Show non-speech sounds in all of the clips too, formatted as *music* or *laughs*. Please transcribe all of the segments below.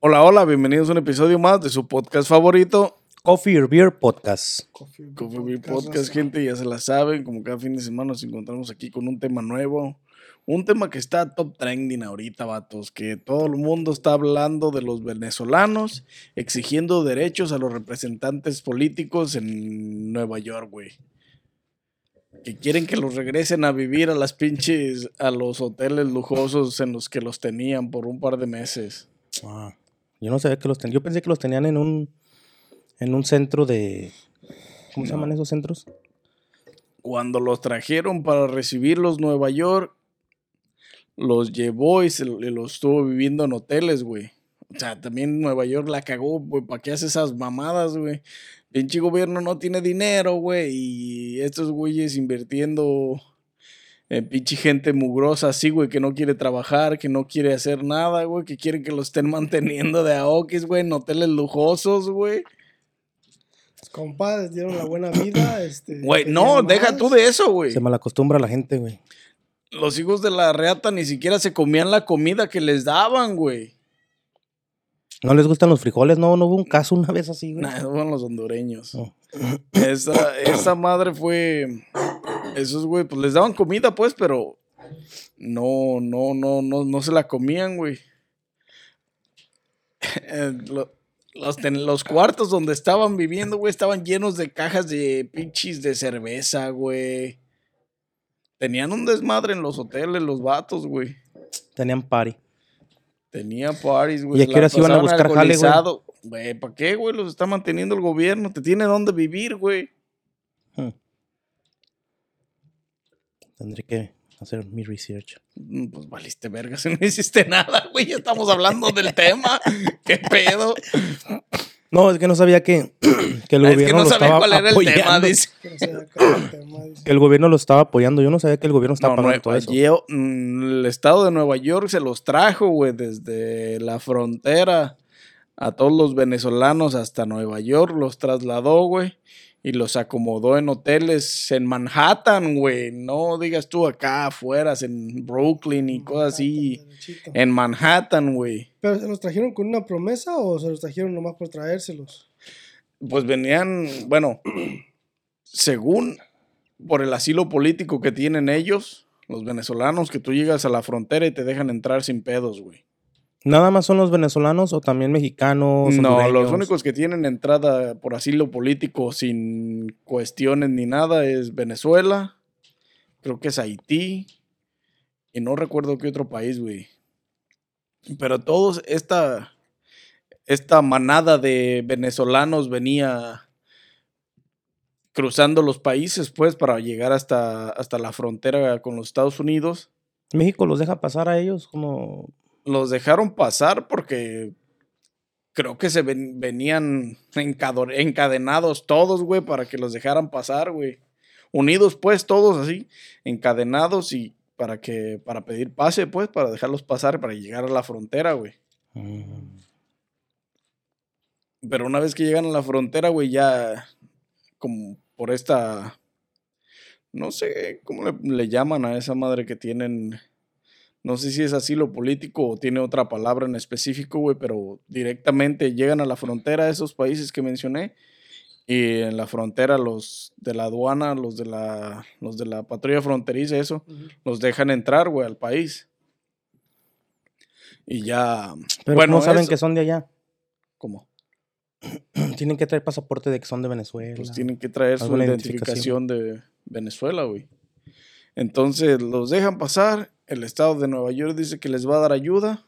Hola, hola, bienvenidos a un episodio más de su podcast favorito, Coffee or Beer Podcast. Coffee Beer Podcast, gente, ya se la saben, como cada fin de semana nos encontramos aquí con un tema nuevo, un tema que está top trending ahorita, vatos, que todo el mundo está hablando de los venezolanos, exigiendo derechos a los representantes políticos en Nueva York, güey. Que quieren que los regresen a vivir a las pinches, a los hoteles lujosos en los que los tenían por un par de meses. Ah, yo no sabía que los tenían. Yo pensé que los tenían en un, en un centro de. ¿Cómo se llaman esos centros? Cuando los trajeron para recibirlos Nueva York, los llevó y, se, los estuvo viviendo en hoteles, güey. O sea, también Nueva York la cagó, güey. ¿Para qué hace esas mamadas, güey? Pinche gobierno no tiene dinero, güey. Y estos güeyes invirtiendo en pinche gente mugrosa así, güey, que no quiere trabajar, que no quiere hacer nada, güey, que quieren que lo estén *laughs* manteniendo de aokis, güey, en hoteles lujosos, güey. Compadres dieron la buena vida, *clears throat* este. Güey, no, deja más. tú de eso, güey. Se malacostumbra la gente, güey. Los hijos de la reata ni siquiera se comían la comida que les daban, güey. ¿No les gustan los frijoles? No, no hubo un caso una vez así, güey. Nah, esos fueron los hondureños. No. Esa, esa madre fue. Esos, güey, pues les daban comida, pues, pero. No, no, no, no, no se la comían, güey. *laughs* Eh, lo- Los, los cuartos donde estaban viviendo, güey, estaban llenos de cajas de pinches de cerveza, güey. Tenían un desmadre en los hoteles, los vatos, güey. Tenían party. Tenía parties, güey. ¿Y a se qué horas la iban a buscar jale. Güey, ¿para qué, güey? Los está manteniendo el gobierno. Te tiene dónde vivir, güey. Tendré que hacer mi research. Mm, Pues valiste verga *laughs* si no hiciste nada, güey. Estamos hablando del tema. ¿Qué pedo? No, es que no sabía que, *clears throat* que el Ah, es que gobierno no lo sabía estaba cuál era el tema, apoyando. el tema, dice. Que el gobierno lo estaba apoyando. Yo no sabía que el gobierno estaba No, pagando todo eso. Mm, el estado de Nueva York se los trajo, güey, desde la frontera a todos los venezolanos hasta Nueva York, los trasladó, güey, y los acomodó en hoteles en Manhattan, güey. No digas tú acá afuera, en Brooklyn y cosas así. En Manhattan, güey. ¿Pero se los trajeron con una promesa o se los trajeron nomás por traérselos? Pues venían, bueno, *clears throat* según por el asilo político que tienen ellos, los venezolanos, que tú llegas a la frontera y te dejan entrar sin pedos, güey. ¿Nada más son los venezolanos o también mexicanos? No, los únicos que tienen entrada por asilo político sin cuestiones ni nada es Venezuela, creo que es Haití y no recuerdo qué otro país, güey. Pero todos esta esta manada de venezolanos venía cruzando los países pues para llegar hasta hasta la frontera con los Estados Unidos. México los deja pasar a ellos como... los dejaron pasar porque creo que se ven- venían encadenados todos, güey, para que los dejaran pasar, güey. Unidos, pues, todos así, encadenados y para que, para pedir pase, pues, para dejarlos pasar, para llegar a la frontera, güey. Mm. Pero una vez que llegan a la frontera, güey, ya como por esta, no sé cómo le, le llaman a esa madre que tienen, no sé si es asilo político o tiene otra palabra en específico, güey, pero directamente llegan a la frontera de esos países que mencioné y en la frontera los de la aduana, los de la, los de la patrulla fronteriza, eso, los dejan entrar, güey, al país. Y ya, Pero Bueno, ¿cómo saben eso- que son de allá? ¿cómo? *clears throat* Tienen que traer pasaporte de que son de Venezuela. Pues tienen que traer su identificación de Venezuela, güey. Entonces los dejan pasar. El estado de Nueva York dice que les va a dar ayuda.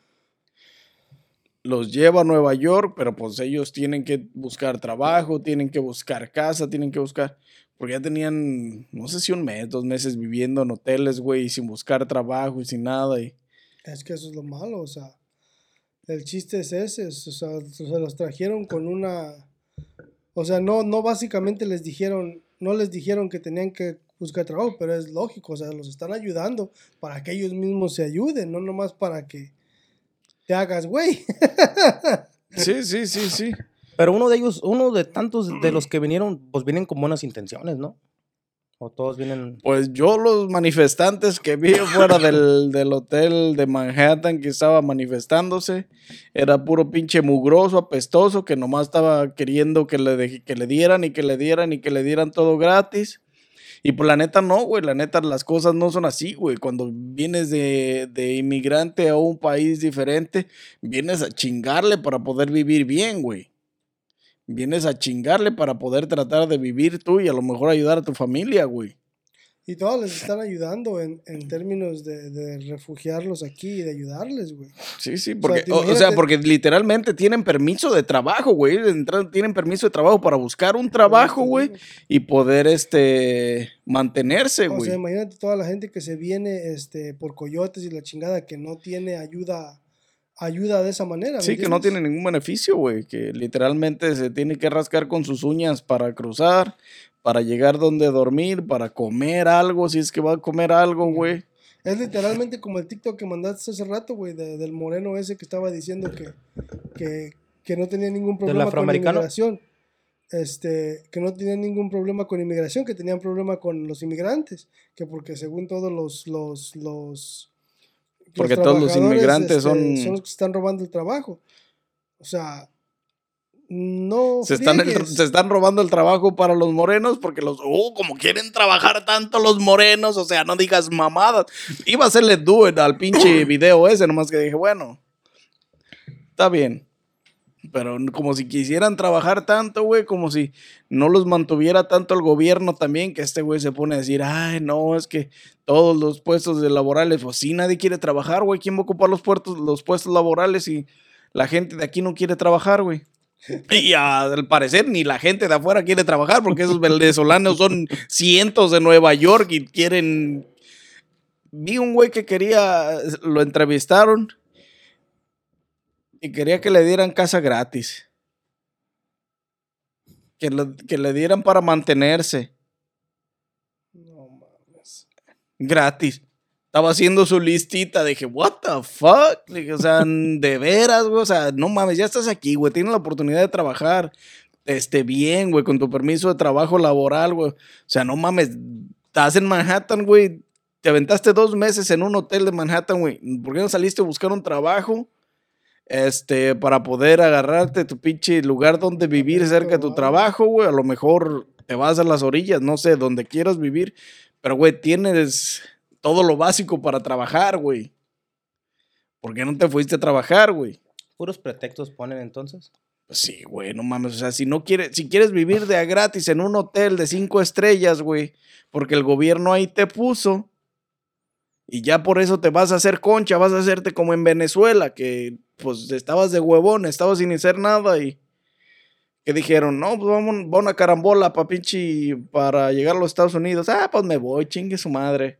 Los lleva a Nueva York, pero pues ellos tienen que buscar trabajo, tienen que buscar casa, tienen que buscar. Porque ya tenían, no sé si un mes, dos meses viviendo en hoteles, güey, sin buscar trabajo y sin nada. Y Es que eso es lo malo, o sea. El chiste es ese, o sea, se los trajeron con una... O sea, no, no básicamente les dijeron, no les dijeron que tenían que buscar trabajo, pero es lógico, o sea, los están ayudando para que ellos mismos se ayuden, no nomás para que te hagas güey. *laughs* sí, sí, sí, sí. Pero uno de ellos, uno de tantos de los que vinieron, pues vienen con buenas intenciones, ¿no? O todos vienen. Pues yo los manifestantes que vi fuera *laughs* del, del hotel de Manhattan que estaba manifestándose, era puro pinche mugroso, apestoso, que nomás estaba queriendo que le, de- que le dieran y que le dieran y que le dieran todo gratis. Y pues la neta no, güey, la neta las cosas no son así, güey. Cuando vienes de, de inmigrante a un país diferente, vienes a chingarle para poder vivir bien, güey. Vienes a chingarle para poder tratar de vivir tú y a lo mejor ayudar a tu familia, güey. Y todos les están ayudando en, en términos de, de refugiarlos aquí y de ayudarles, güey. Sí, sí, porque, o, o sea, porque literalmente tienen permiso de trabajo, güey. Tienen permiso de trabajo para buscar un trabajo, güey, y poder, este, mantenerse, O güey. sea, imagínate toda la gente que se viene este, por coyotes y la chingada que no tiene ayuda ayuda de esa manera. ¿me Sí, que no tiene ningún beneficio, güey. Que literalmente se tiene que rascar con sus uñas para cruzar, para llegar donde dormir, para comer algo, si es que va a comer algo, güey. Es literalmente como el TikTok que mandaste hace rato, güey, de- del moreno ese que estaba diciendo que, que, que no tenía ningún problema con inmigración. Este, que no tenía ningún problema con inmigración, que tenían problema con los inmigrantes, que porque según todos los los los Porque todos los inmigrantes son- son los que están robando el trabajo. O sea, no Se están, el- se están robando el trabajo para los morenos porque los, oh, como quieren trabajar tanto los morenos, o sea, no digas mamadas. Iba a hacerle do it al pinche *clears throat* video ese, nomás que dije, bueno, está bien. Pero como si quisieran trabajar tanto, güey, como si no los mantuviera tanto el gobierno también, que este güey se pone a decir, ay, no, es que todos los puestos de laborales, pues sí, nadie quiere trabajar, güey, ¿quién va a ocupar los, puertos, los puestos laborales si la gente de aquí no quiere trabajar, güey? *laughs* Y al parecer ni la gente de afuera quiere trabajar porque esos venezolanos son cientos de Nueva York y quieren... Vi un güey que quería, lo entrevistaron y quería que le dieran casa gratis. Que, le- que le dieran para mantenerse No mames. gratis. Estaba haciendo su listita. Dije, what the fuck? Dije, o sea, de veras, güey. O sea, no mames, ya estás aquí, güey. Tienes la oportunidad de trabajar. Este, bien, güey, con tu permiso de trabajo laboral, güey. O sea, no mames. Estás en Manhattan, güey. Te aventaste dos meses en un hotel de Manhattan, güey. ¿Por qué no saliste a buscar un trabajo? Este, para poder agarrarte tu pinche lugar donde vivir cerca de tu trabajo, güey. A lo mejor te vas a las orillas, no sé, donde quieras vivir. Pero, güey, tienes todo lo básico para trabajar, güey. ¿Por qué no te fuiste a trabajar, güey? Puros pretextos ponen entonces. Pues sí, güey, no mames. O sea, si no quieres, si quieres vivir de a gratis en un hotel de cinco estrellas, güey, porque el gobierno ahí te puso, y ya por eso te vas a hacer concha, vas a hacerte como en Venezuela, que pues estabas de huevón, estabas sin hacer nada y que dijeron, no, pues vamos, va una carambola pa' pinche para llegar a los Estados Unidos. Ah, pues me voy, chingue su madre.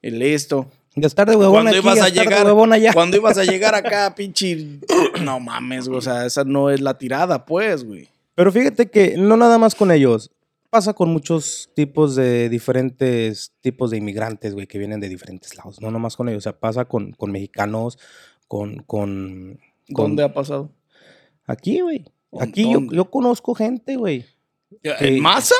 Y listo. De estar de huevón Cuando aquí, ibas a llegar, allá. cuando ibas a llegar *laughs* acá, pinche, no mames, güey, o sea, esa no es la tirada, pues, güey. Pero fíjate que no nada más con ellos. Pasa con muchos tipos de diferentes tipos de inmigrantes, güey, que vienen de diferentes lados. No nomás con ellos. O sea, pasa con, con mexicanos, con, con, con- ¿Dónde ha pasado? Aquí, güey. ¿Con Aquí yo, yo conozco gente, güey. ¿En masa?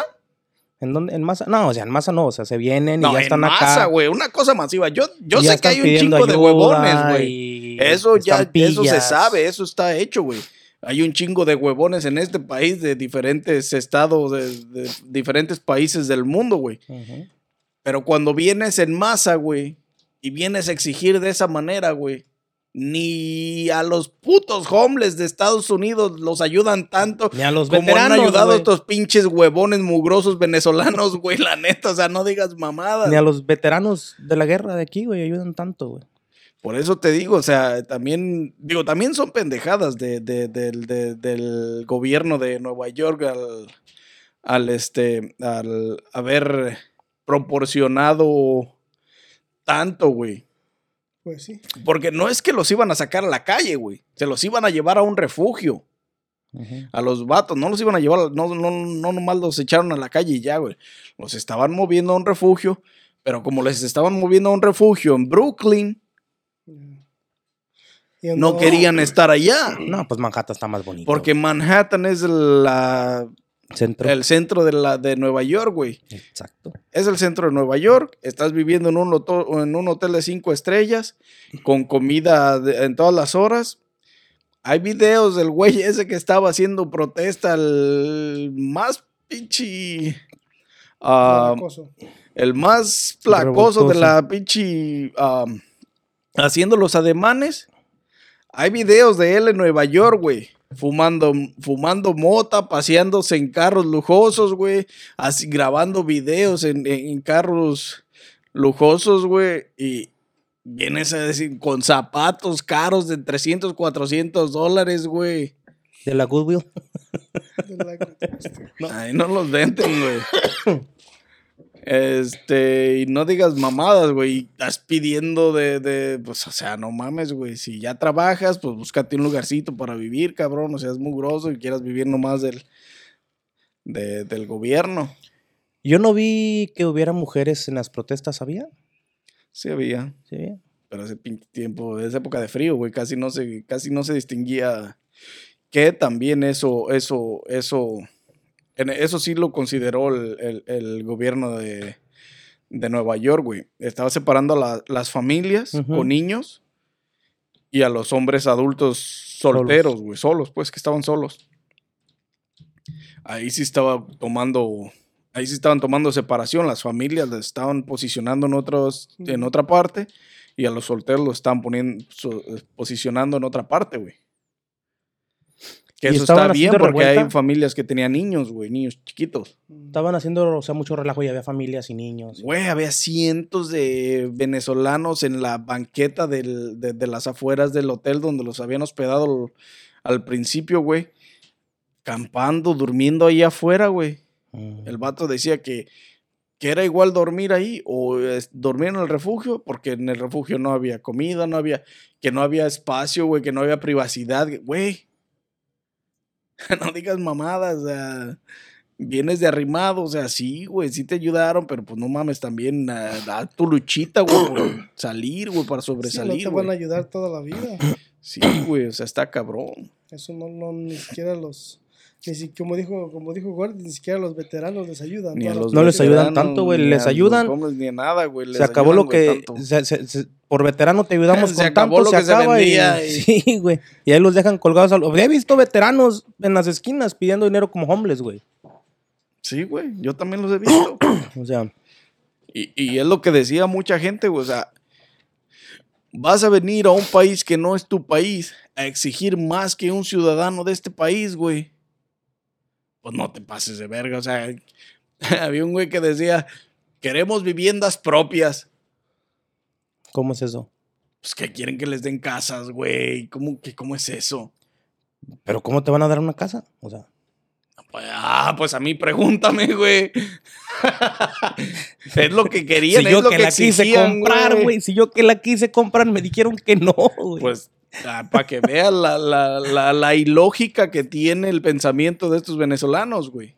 ¿En dónde? ¿En masa? No, o sea, en masa no. O sea, se vienen y No, ya en están masa, acá. güey, una cosa masiva. Yo, yo sé que hay un chingo de huevones, güey. Eso ya, eso se sabe, eso está hecho, güey. Hay un chingo de huevones en este país de diferentes estados, de, de diferentes países del mundo, güey. Ujú. Pero cuando vienes en masa, güey, y vienes a exigir de esa manera, güey, ni a los putos homeless de Estados Unidos los ayudan tanto Ni a los como han ayudado güey. estos pinches huevones mugrosos venezolanos, *laughs* güey, la neta, o sea, no digas mamadas. Ni a los veteranos de la guerra de aquí, güey, ayudan tanto, güey. Por eso te digo, o sea, también, digo, también son pendejadas de, de- del- de- del gobierno de Nueva York al, al, este, al haber proporcionado tanto, güey. Pues sí. Porque no es que los iban a sacar a la calle, güey. Se los iban a llevar a un refugio. A los vatos. No los iban a llevar, no, no, no nomás los echaron a la calle y ya, güey. Los estaban moviendo a un refugio. Pero como les estaban moviendo a un refugio en Brooklyn, No querían estar allá. No, pues Manhattan está más bonito. Porque Manhattan es la Centro. El centro de, la, de Nueva York, güey. Exacto. Es el centro de Nueva York. Estás viviendo en un, hoto- en un hotel de cinco estrellas, con comida de- en todas las horas. Hay videos del güey *laughs* ese que estaba haciendo protesta, el más pinche. ah, el más flacoso de la pinche. am, haciendo los ademanes. Hay videos de él en Nueva York, güey. Fumando, fumando mota, paseándose en carros lujosos, güey. Así grabando videos en, en- carros lujosos, güey. Y vienes a decir, con zapatos caros de 300, 400 dólares, güey. De la Goodwill. De la- Ahí no los venden, güey. *coughs* Este, y no digas mamadas, güey. Estás pidiendo de, de, pues, o sea, no mames, güey. Si ya trabajas, pues búscate un lugarcito para vivir, cabrón. O sea, es mugroso y quieras vivir nomás del, de- del gobierno. Yo no vi que hubiera mujeres en las protestas, ¿había? Sí había, Sí, había. pero pinche tiempo, esa época de frío, güey, casi no se, casi no se distinguía. Que también eso, eso, eso, en- eso sí lo consideró el, el- el gobierno de, de Nueva York, güey. Estaba separando a la- las familias con niños y a los hombres adultos solteros, güey, solos, pues, que estaban solos. Ahí sí estaba tomando, ahí sí estaban tomando separación, las familias las estaban posicionando en, otros, en otra parte y a los solteros lo estaban poniendo, so- posicionando en otra parte, güey. Que ¿Y eso está bien porque hay familias que tenían niños, güey, niños chiquitos. Estaban haciendo, o sea, mucho relajo y había familias y niños. Güey, había cientos de venezolanos en la banqueta del- de, de las afueras del hotel donde los habían hospedado al principio, güey. Campando, durmiendo ahí afuera, güey. Mm. El vato decía que, que era igual dormir ahí o es- dormir en el refugio, porque en el refugio no había comida, no había, que no había espacio, güey, que no había privacidad, güey. *laughs* no digas mamadas, o sea, vienes de arrimado, o sea, sí, güey, sí te ayudaron, pero pues no mames, también ah, da tu luchita, güey, por *clears throat* salir, güey, para Sí, no sobresalir, te van a ayudar toda la vida. Sí, güey, o sea, está cabrón. Eso no, no, ni siquiera los, si, como dijo, como dijo Gordy, ni siquiera los veteranos les ayudan. Ni a los No les ayudan tanto, güey, les a ayudan. hombres, Ni a nada, güey. Se acabó ayudan, lo que. tanto. se- se- se- por veterano te ayudamos *laughs* Se con acabó tanto, lo que se acaba vendía *laughs* y- Sí, güey. Y ahí los dejan colgados. al- He visto veteranos en las esquinas pidiendo dinero como homeless, güey. Sí, güey, yo también los he visto. *clears throat* O sea, y, y es lo que decía mucha gente, güey, o sea, vas a venir a un país que no es tu país a exigir más que un ciudadano de este país, güey. Pues no te pases de verga, o sea, *laughs* había un güey que decía, queremos viviendas propias. ¿cómo es eso? Pues que quieren que les den casas, güey. ¿Cómo, que, ¿Cómo es eso? Pero ¿cómo te van a dar una casa? O sea, Pues, ah, pues a mí pregúntame, güey. *laughs* es lo que querían, si es yo lo que, que, la quise exigían, comprar, güey. Si yo que la quise comprar, me dijeron que no, güey. Pues para que veas la, la, la, la ilógica que tiene el pensamiento de estos venezolanos, güey.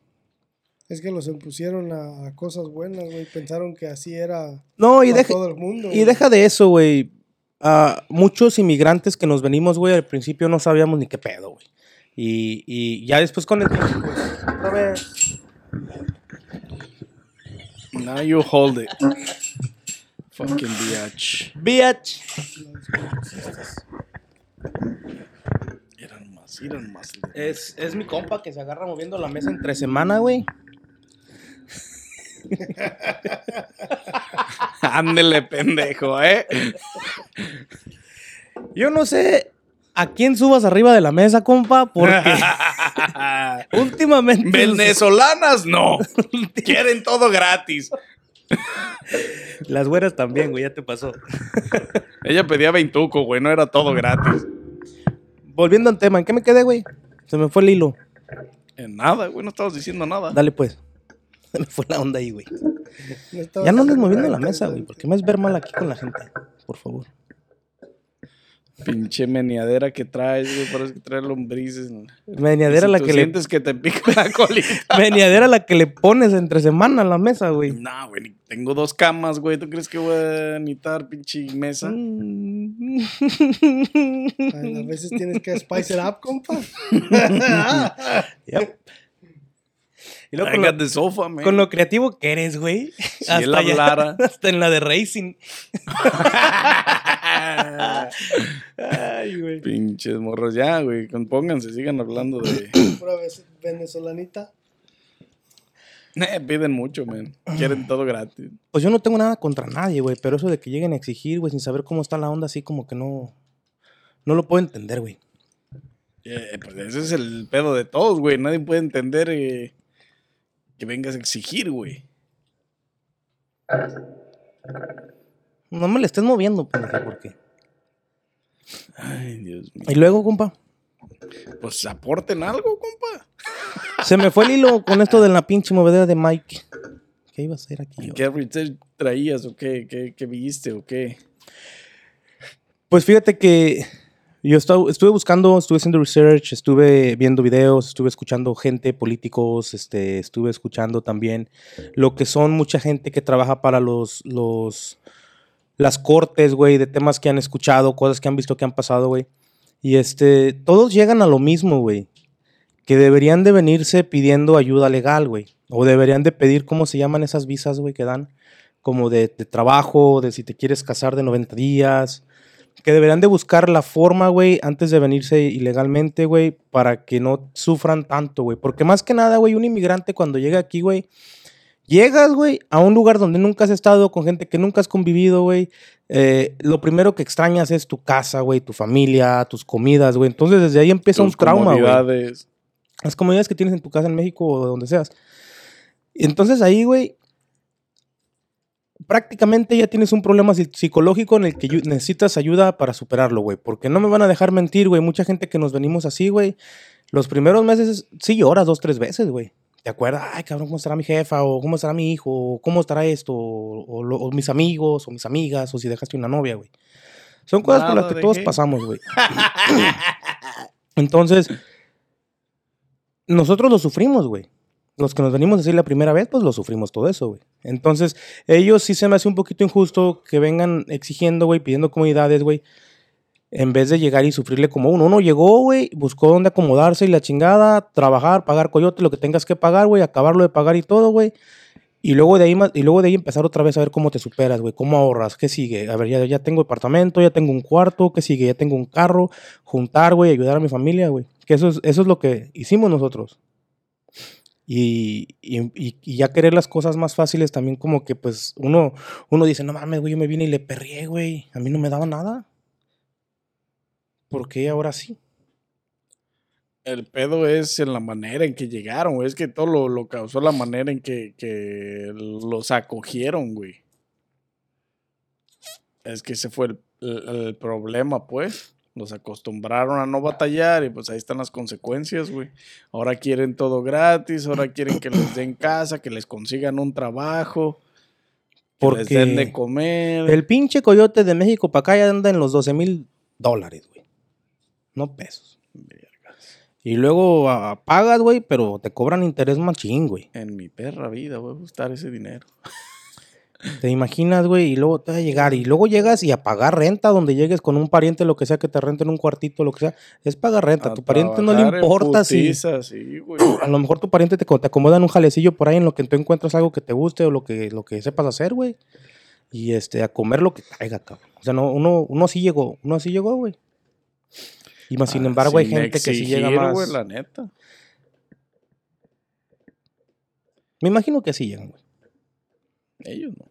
Es que los impusieron a, a cosas buenas, güey. Pensaron que así era no, y para deja, todo el mundo. y güey. deja de eso, güey. Ah, muchos inmigrantes que nos venimos, güey, al principio no sabíamos ni qué pedo, güey. Y, y ya después con el tiempo, pues, otra vez. Now you hold it. Fucking bitch. Bitch. Eran más, eran más. Es, es mi compa que se agarra moviendo la mesa entre semana, güey. *laughs* Ándele, pendejo, ¿eh? Yo no sé a quién subas arriba de la mesa, compa, porque *laughs* últimamente... Venezolanas no. *laughs* Quieren todo gratis. Las güeras también, güey, ya te pasó. Ella pedía 20, güey, no era todo gratis. Volviendo al tema, ¿en qué me quedé, güey? Se me fue el hilo. En nada, güey, no estabas diciendo nada. Dale, pues. Se *laughs* me fue la onda ahí, güey. Ya no andes moviendo la mesa, güey, porque me es ver mal aquí con la gente. Por favor. Pinche meneadera que traes, güey, parece que trae lombrices. Meneadera Si la tú que le sientes que te pica la colita. Meneadera la que le pones entre semana a la mesa, güey. No, güey, tengo dos camas, güey. ¿Tú crees que voy a necesitar pinche mesa? Mm. A veces tienes que spice it up, compa. *laughs* Yep. Y luego con lo, de sofa, man. con lo creativo que eres, güey. Si él allá- hablara. *laughs* hasta en la de racing. Ay, güey. Pinches morros, ya, güey. Compónganse, sigan hablando de. *coughs* Pura venezolanita. Eh, piden mucho, man. Quieren todo gratis. Pues yo no tengo nada contra nadie, güey. Pero eso de que lleguen a exigir, güey, sin saber cómo está la onda, así como que no. No lo puedo entender, güey. Eh, pues ese es el pedo de todos, güey. Nadie puede entender eh, que vengas a exigir, güey. No me le estés moviendo, pendejo, ¿por qué? Ay, Dios mío. Y luego, compa. Pues aporten algo, compa. Se me fue el hilo con esto de la pinche movedera de Mike. ¿Qué iba a hacer aquí? yo? ¿Qué research traías o qué? ¿Qué, qué viste o qué? Pues fíjate que yo estu- estuve buscando, estuve haciendo research, estuve viendo videos, estuve escuchando gente, políticos, este, estuve escuchando también lo que son mucha gente que trabaja para los, los, las cortes, güey, de temas que han escuchado, cosas que han visto que han pasado, güey. Y este, todos llegan a lo mismo, güey. Que deberían de venirse pidiendo ayuda legal, güey. O deberían de pedir, ¿cómo se llaman esas visas, güey, que dan? Como de, de trabajo, de si te quieres casar de 90 días. Que deberían de buscar la forma, güey, antes de venirse ilegalmente, güey, para que no sufran tanto, güey. Porque más que nada, güey, un inmigrante cuando llega aquí, güey, llegas, güey, a un lugar donde nunca has estado, con gente que nunca has convivido, güey. eh, lo primero que extrañas es tu casa, güey, tu familia, tus comidas, güey. Entonces desde ahí empieza Tus un trauma, güey comodidades. las comodidades que tienes en tu casa en México o donde seas. Entonces ahí, güey, prácticamente ya tienes un problema psi- psicológico en el que necesitas ayuda para superarlo, güey. Porque no me van a dejar mentir, güey. Mucha gente que nos venimos así, güey. Los primeros meses sí lloras dos, tres veces, güey. ¿Te acuerdas? Ay, cabrón, ¿cómo estará mi jefa? O ¿cómo estará mi hijo? O ¿cómo estará esto? O, o lo- o mis amigos, o mis amigas, o si dejaste una novia, güey. Son cosas por las que todos pasamos, güey. Entonces, nosotros lo sufrimos, güey. Los que nos venimos así la primera vez, pues lo sufrimos todo eso, güey. Entonces, ellos sí se me hace un poquito injusto que vengan exigiendo, güey, pidiendo comunidades, güey, en vez de llegar y sufrirle como uno. Uno llegó, güey, buscó dónde acomodarse y la chingada, trabajar, pagar coyote, lo que tengas que pagar, güey, acabarlo de pagar y todo, güey. Y luego de ahí y luego de ahí empezar otra vez a ver cómo te superas, güey, cómo ahorras, qué sigue. A ver, ya, ya tengo departamento, ya tengo un cuarto, qué sigue, ya tengo un carro, juntar, güey, ayudar a mi familia, güey. Que eso es, eso es lo que hicimos nosotros. Y, y, ya querer las cosas más fáciles también como que pues uno, uno dice, no mames, güey, yo me vine y le perrié, güey. A mí no me daba nada. ¿Por qué ahora sí? El pedo es en la manera en que llegaron, güey. Es que todo lo, lo causó la manera en que, que los acogieron, güey. Es que ese fue el- el problema, pues. Los acostumbraron a no batallar y pues ahí están las consecuencias, güey. Ahora quieren todo gratis, ahora quieren que les den casa, que les consigan un trabajo, que les den de comer. el pinche coyote de México para acá ya anda en los 12 mil dólares, güey. No pesos. Y luego ah, pagas, güey, pero te cobran interés machín, güey. En mi perra vida voy a gustar ese dinero. *laughs* Te imaginas, güey, y luego te va a llegar. Y luego llegas y a pagar renta donde llegues con un pariente, lo que sea, que te renten un cuartito, lo que sea. Es pagar renta. A tu pariente no le importa si. sí. *clears throat* A lo mejor tu pariente te, te acomoda en un jalecillo por ahí en lo que tú encuentras algo que te guste o lo que, lo que sepas hacer, güey. Y este, a comer lo que caiga, cabrón. O sea, no, uno, uno así llegó, uno así llegó, güey. Y más, sin Ah, embargo, hay sin gente que sí llega más. güey, la neta. Me imagino que sí llegan, güey. Ellos no.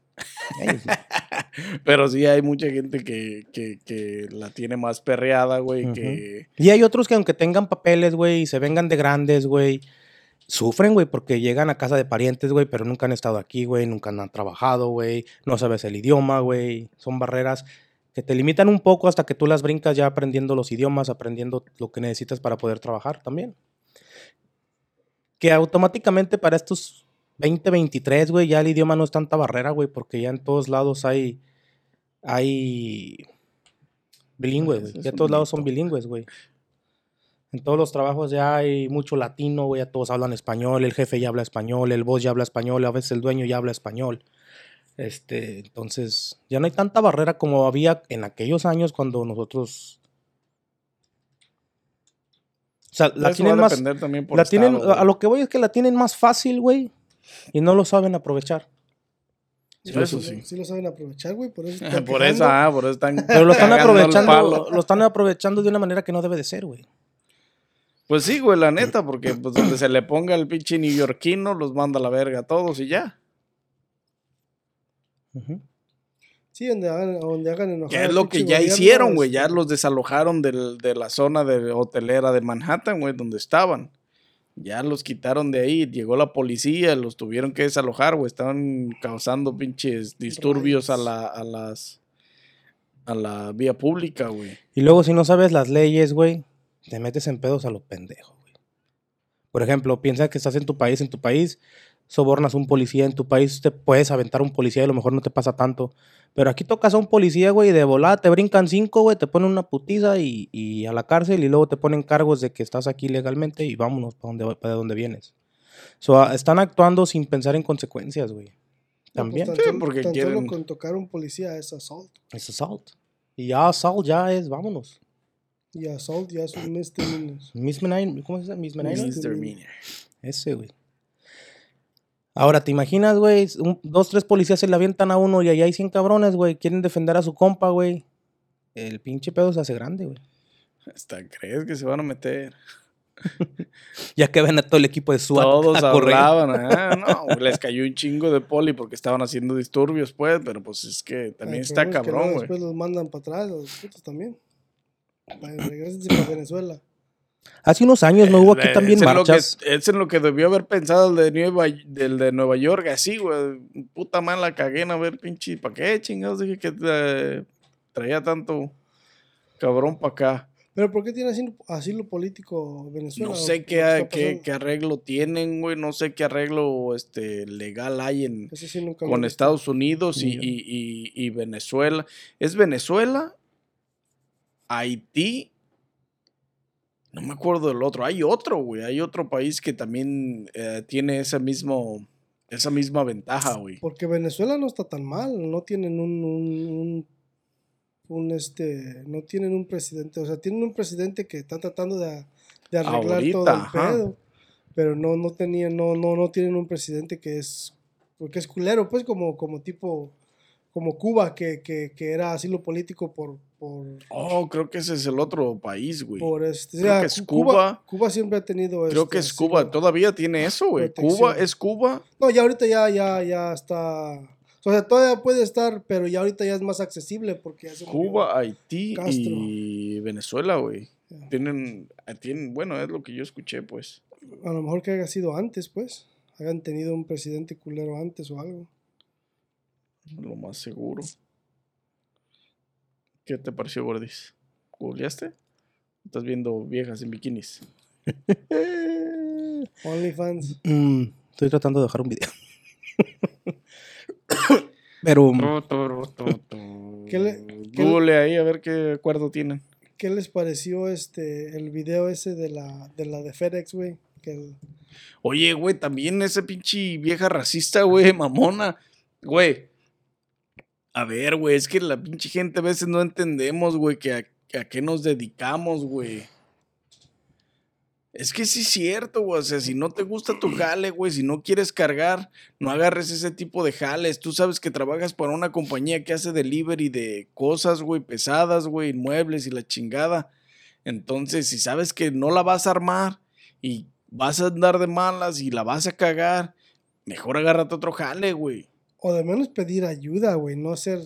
*laughs* Pero sí hay mucha gente que, que, que la tiene más perreada, güey, Ujú. que... Y hay otros que aunque tengan papeles, güey, y se vengan de grandes, güey, sufren, güey, porque llegan a casa de parientes, güey, pero nunca han estado aquí, güey, nunca han trabajado, güey, no sabes el idioma, güey. Son barreras que te limitan un poco hasta que tú las brincas ya aprendiendo los idiomas, aprendiendo lo que necesitas para poder trabajar también. Que automáticamente para estos 2023, güey, ya el idioma no es tanta barrera, güey, porque ya en todos lados hay hay bilingües, güey. Ya en todos lados son bilingües, güey. En todos los trabajos ya hay mucho latino, güey, ya todos hablan español, el jefe ya habla español, el boss ya habla español, a veces el dueño ya habla español. Este, entonces, ya no hay tanta barrera como había en aquellos años cuando nosotros sea, la tienen más. La tienen, estado, a lo que voy es que la tienen más fácil, güey. Y no lo saben aprovechar. Sí, Eso lo- sí. Sí lo saben aprovechar, güey, por eso *laughs* están Por eso, ah, por eso están. Pero lo están aprovechando. Lo están aprovechando de una manera que no debe de ser, güey. Pues sí, güey, la neta, porque pues donde se le ponga el pinche neoyorquino, los manda a la verga a todos y ya. Sí, donde hagan, donde hagan enojar. Ya es al lo que ya gobierno, hicieron, güey. este, Ya los desalojaron del- de la zona de hotelera de Manhattan, güey, donde estaban. Ya los quitaron de ahí. Llegó la policía, los tuvieron que desalojar, güey. Estaban causando pinches disturbios a, la, a las. a la vía pública, güey. Y luego, si no sabes las leyes, güey, te metes en pedos a lo pendejo, güey. Por ejemplo, piensa que estás en tu país, en tu país sobornas a un policía, en tu país te puedes aventar a un policía y a lo mejor no te pasa tanto. Pero aquí tocas a un policía, güey, y de volada te brincan cinco, güey, te ponen una putiza y, y a la cárcel y luego te ponen cargos de que estás aquí legalmente y vámonos para donde, para donde vienes. So, ah, están actuando sin pensar en consecuencias, güey. no, pues, También. tan Sí, porque tan quieren- solo con tocar a un policía es assault. Es assault. Y ya assault ya es, vámonos. Y assault ya es un misdemeanor. Misdemeanor, ¿cómo se dice? Misdemeanor. Misdemeanor. Ese, güey. Ahora, ¿te imaginas, güey? Dos, tres policías se le avientan a uno y allá hay 100 cabrones, güey. Quieren defender a su compa, güey. El pinche pedo se hace grande, güey. Hasta crees que se van a meter. *laughs* Ya que ven a todo el equipo de SWAT Todos a hablaban, ah, *laughs* no, güey, les cayó un chingo de poli porque estaban haciendo disturbios, pues, pero pues es que también está cabrón, güey. Después los mandan para atrás, los putos también. Regresense para Venezuela. Hace unos años no hubo aquí Eh, también es en lo que- marchas. Es en lo que debió haber pensado el de Nueva, del de Nueva York, así, güey. Puta madre, la cagué en a ver, pinche, ¿para qué chingados? Dije que eh, traía tanto cabrón para acá. Pero ¿por qué tiene asilo, asilo político Venezuela? No ¿O sé qué arreglo tienen, güey. No sé qué arreglo este, legal hay en, sí con. Estados Unidos y- y- y Venezuela. ¿Es Venezuela? Haití. No me acuerdo del otro. Hay otro, güey. Hay otro país que también eh, tiene ese mismo, esa misma ventaja, güey. Porque Venezuela no está tan mal, no tienen un, un, un, un, este, no tienen un presidente, o sea, tienen un presidente que está tratando de, de arreglar todo el ajá. pedo, pero no, no tenían, no, no, no tienen un presidente que es, porque es culero, pues como, como tipo, como Cuba, que, que, que era asilo político por, por, Oh, creo que ese es el otro país, güey. por este, o Creo sea, que es Cu- Cuba. Cuba siempre ha tenido Creo este, que es Cuba. Todavía tiene eso, güey. Cuba es Cuba. No, ya ahorita ya, ya, ya está. O sea, todavía puede estar, pero ya ahorita ya es más accesible porque. Cuba, Haití Castro. y Venezuela, güey. Tienen, tienen, bueno, es lo que yo escuché, pues. A lo mejor que haya sido antes, pues. Hayan tenido un presidente culero antes o algo. Lo más seguro. ¿Qué te pareció, Gordis? ¿Googleaste? Estás viendo viejas en bikinis. *laughs* OnlyFans. Mm, estoy tratando de dejar un video. *coughs* Pero mm, ¿Qué le- qué le- Google ahí a ver qué acuerdo tienen. ¿Qué les pareció este el video ese de la de la de FedEx, güey? El- Oye, güey, también ese pinche vieja racista, güey, mamona. Güey. A ver, güey, es que la pinche gente a veces no entendemos, güey, que a, a qué nos dedicamos, güey. Es que sí es cierto, güey. O sea, si no te gusta tu jale, güey, si no quieres cargar, no agarres ese tipo de jales. Tú sabes que trabajas para una compañía que hace delivery de cosas, güey, pesadas, güey, muebles y la chingada. Entonces, si sabes que no la vas a armar y vas a andar de malas y la vas a cagar, mejor agárrate otro jale, güey. O de menos pedir ayuda, güey, no ser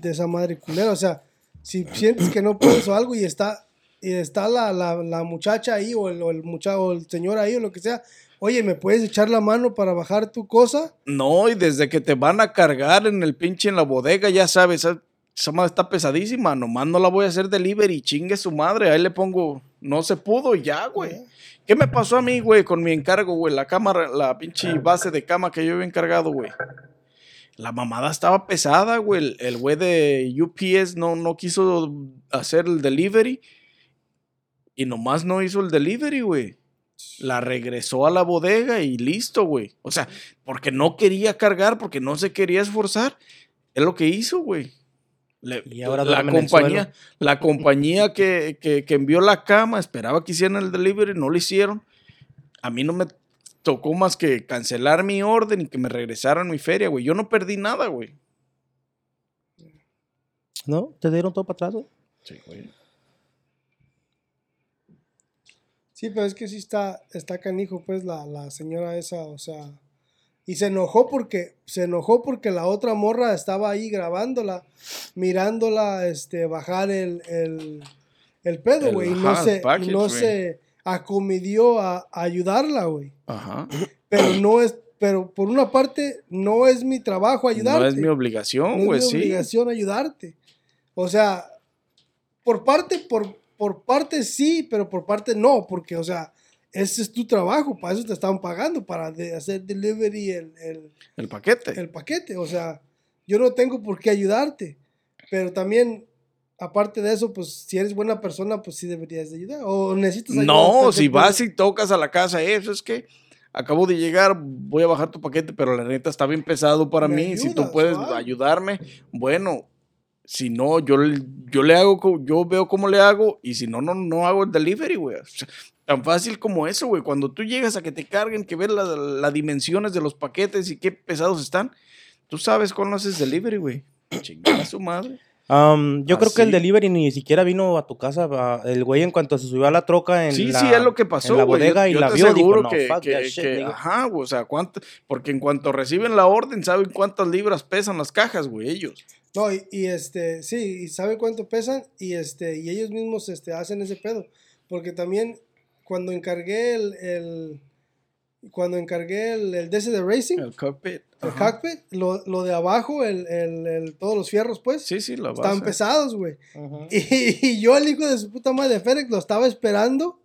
de esa madre culera. O sea, si sientes que no puedes o algo y está, y está la, la, la muchacha ahí o el, o el muchacho o el señor ahí o lo que sea, oye, ¿me puedes echar la mano para bajar tu cosa? No, y desde que te van a cargar en el pinche en la bodega, ya sabes, esa, madre está pesadísima, nomás no la voy a hacer delivery, chingue su madre, ahí le pongo, no se pudo y ya, güey. ¿Qué me pasó a mí, güey, con mi encargo, güey? La cámara, la pinche base de cama que yo había encargado, güey. La mamada estaba pesada, güey. El- güey de UPS no, no quiso hacer el delivery. Y nomás no hizo el delivery, güey. La regresó a la bodega y listo, güey. O sea, porque no quería cargar, porque no se quería esforzar. Es lo que hizo, güey. Y ahora la compañía, la compañía que, que- que envió la cama esperaba que hicieran el delivery, no lo hicieron. A mí no me tocó más que cancelar mi orden y que me regresaran mi feria, güey. Yo no perdí nada, güey. ¿No? ¿Te dieron todo para atrás, güey? Sí, güey. Sí, pero es que sí está, está canijo, pues, la, la señora esa, o sea. Y se enojó porque, se enojó porque la otra morra estaba ahí grabándola, mirándola, este, bajar el, el, el pedo, El- güey. Y no, se, y package, no se acomedió a, a ayudarla, güey. Ajá. Pero no es, pero por una parte, no es mi trabajo ayudarte. No es mi obligación, No güey, es mi sí. obligación ayudarte. O sea, por parte, por, por parte sí, pero por parte no, porque, o sea, ese es tu trabajo, para eso te están pagando, para de- hacer delivery el, el, El paquete. el paquete. O sea, yo no tengo por qué ayudarte, pero también, aparte de eso, pues si eres buena persona, pues sí deberías de ayudar. O necesitas ayuda No, si vas y tocas a la casa, eso es que acabo de llegar, voy a bajar tu paquete, pero la neta está bien pesado para Me mí. si tú puedes ayudarme, bueno. Si no, yo, yo le hago, yo veo cómo le hago, y si no, no, no hago el delivery, güey. Tan fácil como eso, güey. Cuando tú llegas a que te carguen, que ves las las dimensiones de los paquetes y qué pesados están, tú sabes cuándo haces delivery, güey. Chingada su madre. Am, yo creo que el delivery ni siquiera vino a tu casa. El güey, en cuanto se subió a la troca en Sí, la, sí, es lo que pasó. en la. Yo- bodega y la te vio, dijo, aseguro no, que, fuck que- that shit, que- nigga". ajá, güey, o sea, cuánto, porque en cuanto reciben la orden, saben cuántas libras pesan las cajas, güey, ellos. No, y, y, este, sí, y saben cuánto pesan y este, y ellos mismos este, hacen ese pedo. Porque también cuando encargué el, el- cuando encargué el, el de ese de Racing, el, El cockpit. ajá. cockpit, lo, lo de abajo, el, el- el- todos los fierros, pues, Sí, sí, la estaban pesados, güey. *laughs* Y, y yo, el hijo de su puta madre de FedEx, lo estaba esperando.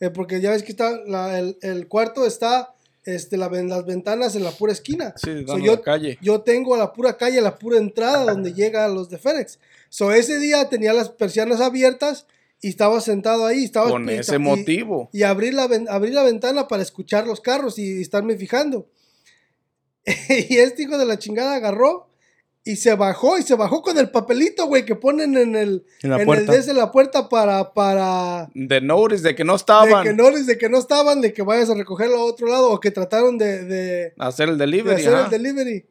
eh, porque ya ves que está, la- el, el cuarto está, este, la, las ventanas en la pura esquina. Sí, So, yo, la calle. yo tengo la pura calle, la pura entrada donde *laughs* llegan los de FedEx. So, ese día tenía las persianas abiertas y estaba sentado ahí. Estaba Con ese y- motivo. Y abrir la, abrir la ventana para escuchar los carros y, estarme fijando. *laughs* y este hijo de la chingada agarró y se bajó y se bajó con el papelito, güey, que ponen en el, En la en el puerta. desde la puerta para, para De notice de que no de estaban que no, de que no estaban, de que vayas a recogerlo a otro lado o que trataron de, de, hacer el de delivery. hacer ajá. el delivery.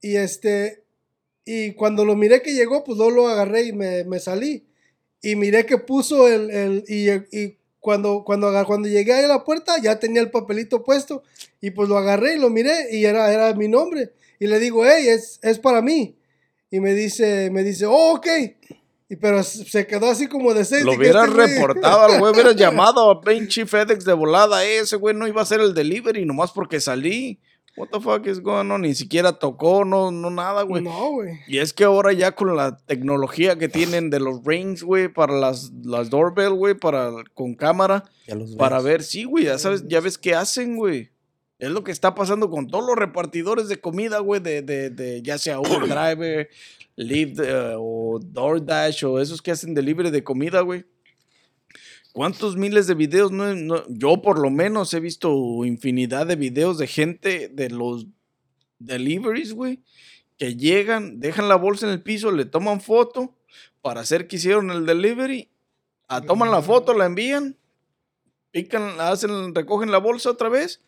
Y este, y cuando lo miré que llegó, pues luego lo agarré y me, me salí. Y miré que puso el, el y, y cuando, cuando, cuando llegué ahí a la puerta ya tenía el papelito puesto. Y pues lo agarré y lo miré y era, era mi nombre. Y le digo, hey, es, es para mí. Y me dice, me dice, oh, ok. Y pero se quedó así como de seis. Lo hubieras este reportado al güey, hubieras *laughs* llamado a pinche FedEx de volada. "Eh, Ese güey no iba a hacer el delivery nomás porque salí. What the fuck is going on? Ni siquiera tocó, no, no nada, güey. No, güey. Y es que ahora ya con la tecnología que tienen de los rings, güey, para las, las doorbell, güey, para con cámara, para ver, sí, güey, ya sabes, ya ves qué hacen, güey. Es lo que está pasando con todos los repartidores de comida, güey, de, de, de ya sea Uber *coughs* Driver, Lyft eh, o DoorDash o esos que hacen delivery de comida, güey. ¿Cuántos miles de videos? No, no- yo por lo menos he visto infinidad de videos de gente de los deliveries, güey, que llegan, dejan la bolsa en el piso, le toman foto para hacer que hicieron el delivery, ah, toman la foto, la envían, pican, hacen, recogen la bolsa otra vez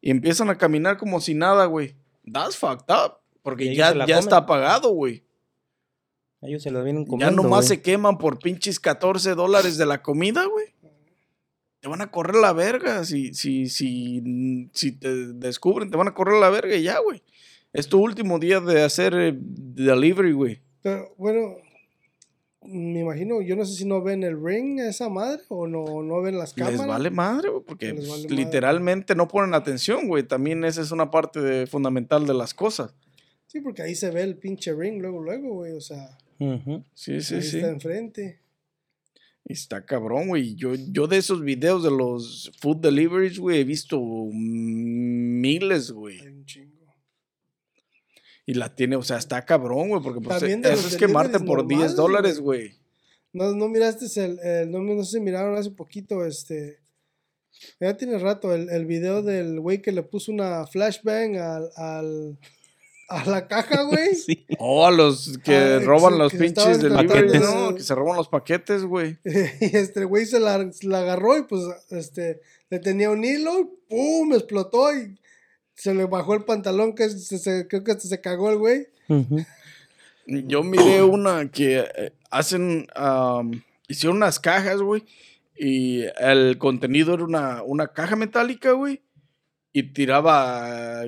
y empiezan a caminar como si nada, güey. That's fucked up. Porque ya, la ya está pagado, güey. Ellos se las vienen Ya nomás güey. se queman por pinches 14 dólares de la comida, güey. Te van a correr la verga. Si, si, si, si te descubren, te van a correr la verga y ya, güey. Es tu último día de hacer eh, delivery, güey. Pero bueno, me imagino, yo no sé si no ven el ring a esa madre o no, no ven las cámaras. Les vale madre, güey, porque Les pues, vale madre. literalmente no ponen atención, güey. También esa es una parte de- fundamental de las cosas. Sí, porque ahí se ve el pinche ring luego, luego, güey. O sea, Sí, sí, ahí sí. está enfrente. Está cabrón, güey. Yo, yo de esos videos de los food deliveries, güey, he visto miles, güey. Hay un chingo. Y la tiene, o sea, está cabrón, güey, porque pues, También de eso es quemarte por 10 normales, dólares, güey. güey. No, no miraste el, el- no, no sé si miraron hace poquito, este, ya tiene rato, el, el video del güey que le puso una flashbang al, al, a la caja, güey. *laughs* Sí. O a los que Ah, roban sí, los que pinches deliveries, tratando- ¿no? Que se roban los paquetes, güey. *laughs* Y este güey se la, agarró y pues este le tenía un hilo y ¡pum! explotó y se le bajó el pantalón que se, se- creo que se cagó el güey. Yo miré una que eh, hacen, am, hicieron unas cajas, güey, y el contenido era una, una caja metálica, güey, y tiraba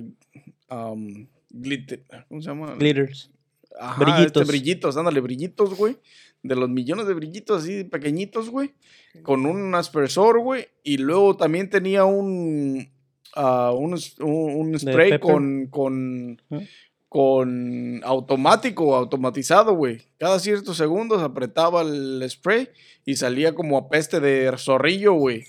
am, glitter, ¿cómo se llama? Glitters. Ajá, brillitos. Este, brillitos, ándale, brillitos, güey, de los millones de brillitos así pequeñitos, güey, con un aspersor, güey, y luego también tenía un, ah, un, spray con, con, con automático, automatizado, güey. Cada ciertos segundos apretaba el spray y salía como a peste de zorrillo, güey.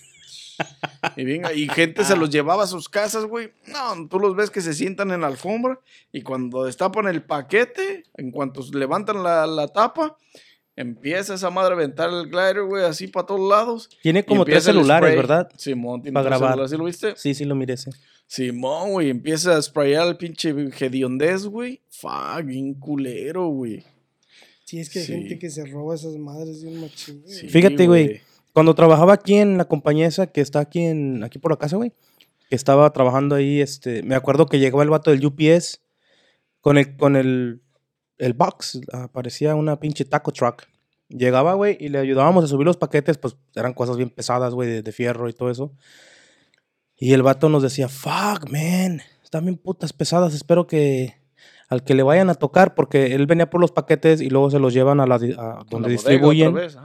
Y, venga, *laughs* y gente se los llevaba a sus casas, güey. No, tú los ves que se sientan en la alfombra y cuando destapan el paquete, en cuanto levantan la, la tapa, empieza esa madre a aventar el glider, güey, así para todos lados. Tiene como tres celulares, spray. ¿verdad? Simón, tiene Pa' tres grabar. celulares, ¿sí lo viste? Sí, sí, lo miré ese. Simón, güey, empieza a sprayar el pinche hediondez, güey. Fuck, bien culero, güey. Sí, es que hay Sí. gente que se roba esas madres de un machín. güey. Sí, Fíjate, güey. Cuando trabajaba aquí en la compañía esa que está aquí en aquí por la casa, güey, que estaba trabajando ahí, este, me acuerdo que llegaba el vato del UPS con el con el el box, ah, parecía una pinche taco truck. Llegaba, güey, y le ayudábamos a subir los paquetes, pues eran cosas bien pesadas, güey, de, de fierro y todo eso. Y el vato nos decía, fuck, man, están bien putas pesadas, espero que al que le vayan a tocar, porque él venía por los paquetes y luego se los llevan a, la, a la donde bodega distribuyen. vez.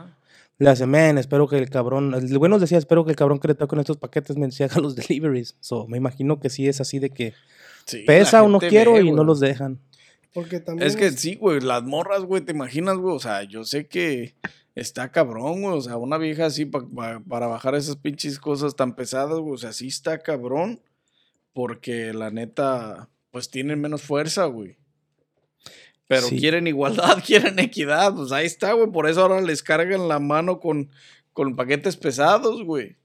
Le hace, men, espero que el cabrón. El güey nos decía, espero que el cabrón que le toquen estos paquetes me haga *laughs* los deliveries. So, me imagino que sí es así de que Sí, pesa o no quiero ve, y no los dejan. Porque también Es que sí, güey, las morras, güey, te imaginas, güey, o sea, yo sé que está cabrón, güey, o sea, una vieja así pa- pa- para bajar esas pinches cosas tan pesadas, güey, o sea, sí está cabrón, porque la neta, pues tienen menos fuerza, güey. Pero Sí. quieren igualdad, *laughs* quieren equidad, pues ahí está, güey, por eso ahora les cargan la mano con, con paquetes pesados, güey.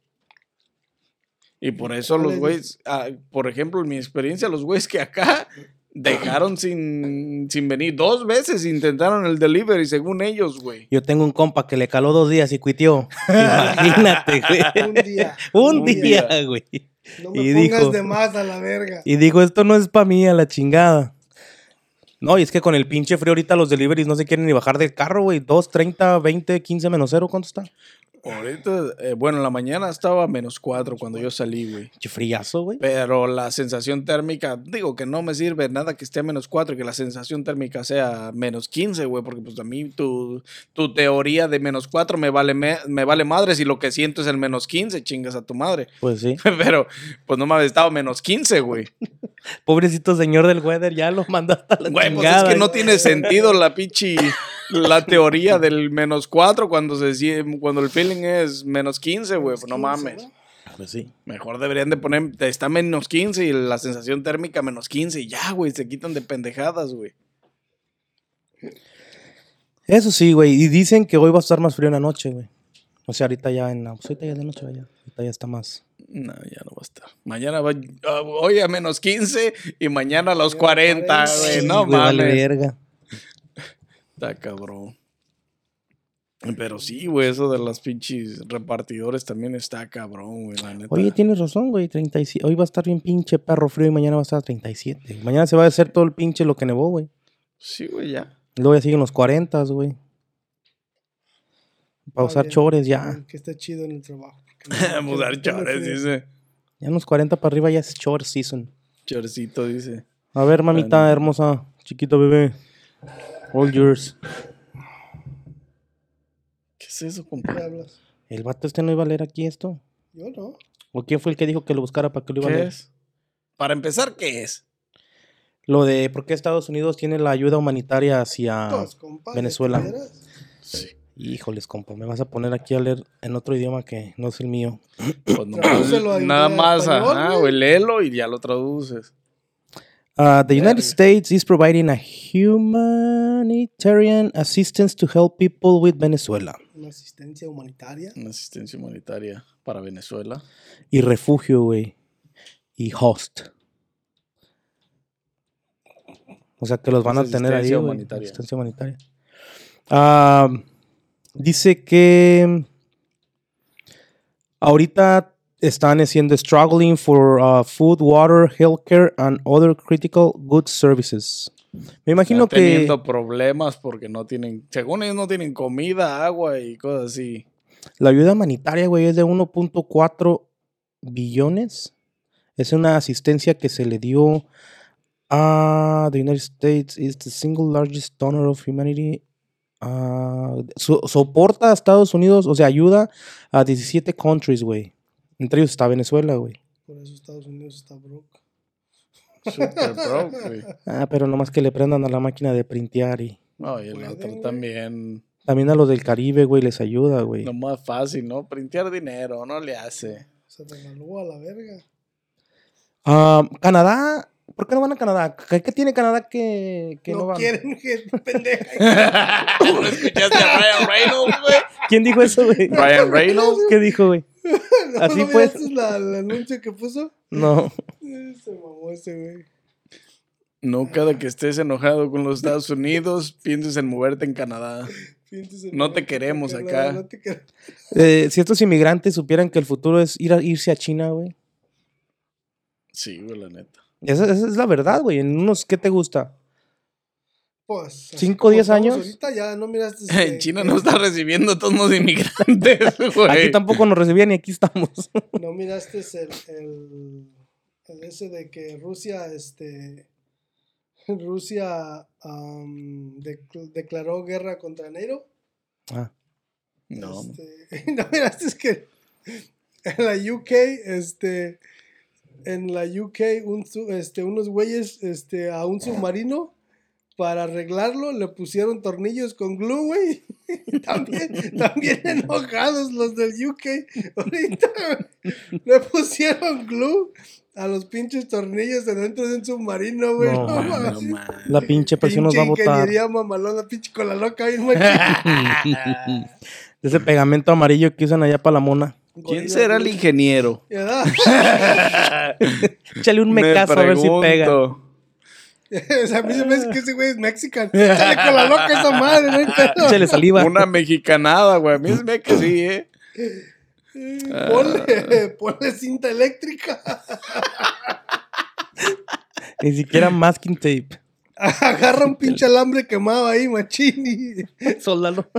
Y por eso los güeyes, ah, por ejemplo, en mi experiencia, los güeyes que acá *laughs* dejaron sin, sin venir. Dos veces intentaron el delivery, según ellos, güey. Yo tengo un compa que le caló dos días y cuitió. *laughs* Imagínate, güey. un día. un un día, día. güey. No me Y pongas dijo- de más a la verga. Y digo, esto no es para mí, a la chingada. No, y es que con el pinche frío ahorita los deliveries no se quieren ni bajar del carro, güey. 2, 30, 20, 15 menos cero, ¿cuánto está? Ahorita, eh, bueno, en la mañana estaba a menos cuatro cuando yo salí, güey. Pinche friazo, güey. Pero la sensación térmica, digo que no me sirve nada que esté a menos 4, que la sensación térmica sea menos 15, güey, porque pues a mí tu, tu teoría de menos 4 me vale, me, me vale madre si lo que siento es el menos 15, chingas a tu madre. Pues sí. *laughs* Pero pues no me había estado menos 15, güey. *laughs* Pobrecito señor del weather, ya lo mandó hasta la Güey, pues es que no güey. tiene sentido la pinche, *laughs* la teoría del menos 4 cuando, se, cuando el feeling es menos 15, güey, pues no 15, mames. ¿no? Pues sí. Mejor deberían de poner, está menos 15 y la sensación térmica menos 15 y ya, güey, se quitan de pendejadas, güey. Eso sí, güey. Y dicen que hoy va a estar más frío en la noche, güey. O sea, ahorita ya en la... pues ahorita ya es de noche, vaya. Ahorita ya está más... No, ya no va a estar. Mañana va, ah, hoy a menos 15 y mañana a los Ya 40, 40. güey. Sí, no güey, vale mames. verga. Está cabrón. Pero sí, güey, eso de las pinches repartidores también está cabrón, güey, la neta. Oye, tienes razón, güey. 37. Hoy va a estar bien pinche perro frío y mañana va a estar a 37. Mañana se va a hacer todo el pinche lo que nevó, güey. Sí, güey, ya. Luego ya siguen los 40, güey. Para usar bien, chores ya. Que está chido en el trabajo. Mudar *laughs* chores, dice. Ya en los 40 para arriba ya es short season. Chorcito, dice. A ver, mamita Bueno. hermosa, chiquito bebé. All yours. ¿Qué es eso, ¿Qué compa? hablas? ¿El vato este no iba a leer aquí esto? Yo no. ¿O quién fue el que dijo que lo buscara para que lo iba a ¿Qué leer? es? Para empezar, ¿qué es? Lo de por qué Estados Unidos tiene la ayuda humanitaria hacia... Todos, compadre, Ah, Venezuela. Sí. Híjoles, compa, me vas a poner aquí a leer en otro idioma que no es el mío. Pues *coughs* a nada más, español, ajá, güey, léelo y ya lo traduces. Uh, the United. States is providing a humanitarian assistance to help people with Venezuela. Una asistencia humanitaria. Una asistencia humanitaria para Venezuela. Y refugio, güey. Y host. O sea, que los van a tener ahí, asistencia humanitaria. asistencia humanitaria. Ah, dice que ahorita están haciendo struggling for uh, food, water, healthcare and other critical goods services. Me imagino Están que teniendo problemas porque no tienen, según ellos no tienen comida, agua y cosas así. la ayuda humanitaria, güey, es de 1.4 billones. Es una asistencia que se le dio a the United States is the single largest donor of humanity. Ah, so- soporta a Estados Unidos, o sea, ayuda a 17 countries, güey. Entre ellos está Venezuela, güey. Por eso Estados Unidos está broke. Super broke, güey. Ah, pero nomás que le prendan a la máquina de printear y No, y el Pueden, otro güey. también. también a los del Caribe, güey, les ayuda, güey. Lo más fácil, ¿no? Printear dinero, no le hace. Se devaluó a la verga. Ah, Canadá, ¿por qué no van a Canadá? ¿Qué, qué tiene Canadá que, que no, no van? quieren *laughs* gente pendeja. ¿No *laughs* escuchaste a Ryan Reynolds, güey? ¿Quién dijo eso, güey? Ryan Reynolds. ¿Qué dijo, güey? *laughs* ¿No, Así ¿no pues. la- el anuncio que puso? No. Se mamó ese güey. No cada que estés enojado con los Estados Unidos, pienses en moverte en Canadá. Pienses en No te queremos que acá. No te queremos. Eh, si estos inmigrantes supieran que el futuro es ir a, irse a China, güey. Sí, güey, la neta. Esa, esa es la verdad, güey. En unos, ¿qué te gusta? Pues, ¿Cinco, como diez años? Ahorita ya no miraste. *laughs* En que- China que- no está recibiendo a todos los inmigrantes, *laughs* güey. Aquí tampoco nos recibían y aquí estamos. No miraste el, el, el ese de que Rusia, este. *laughs* Rusia am, dec- declaró guerra contra NATO. Ah, No. Este, no miraste es que en la UK, este, en la UK, un este, unos güeyes, este, a un submarino para arreglarlo le pusieron tornillos con glue, güey. *laughs* también, también enojados los del UK. Ahorita le pusieron glue a los pinches tornillos adentro de un submarino, güey. No, No, No, mames. man. la pinche presión nos va a Pinche botar. ingeniería mamalona, pinche con la loca machín. *laughs* Ese pegamento amarillo que usan allá para la mona. ¿Quién será el ingeniero? ¿Verdad? *laughs* Échale un Me mecazo a ver si pega. *laughs* o sea, a mí se me hace que ese güey es mexicano. *laughs* Échale con la loca esa madre, no. Échale saliva. Una mexicanada, güey. A mí se me ve que sí, ¿eh? *laughs* Ponle, ponle cinta eléctrica. Ni siquiera masking tape. Agarra un pinche alambre quemado ahí, machín. y- Soldalo.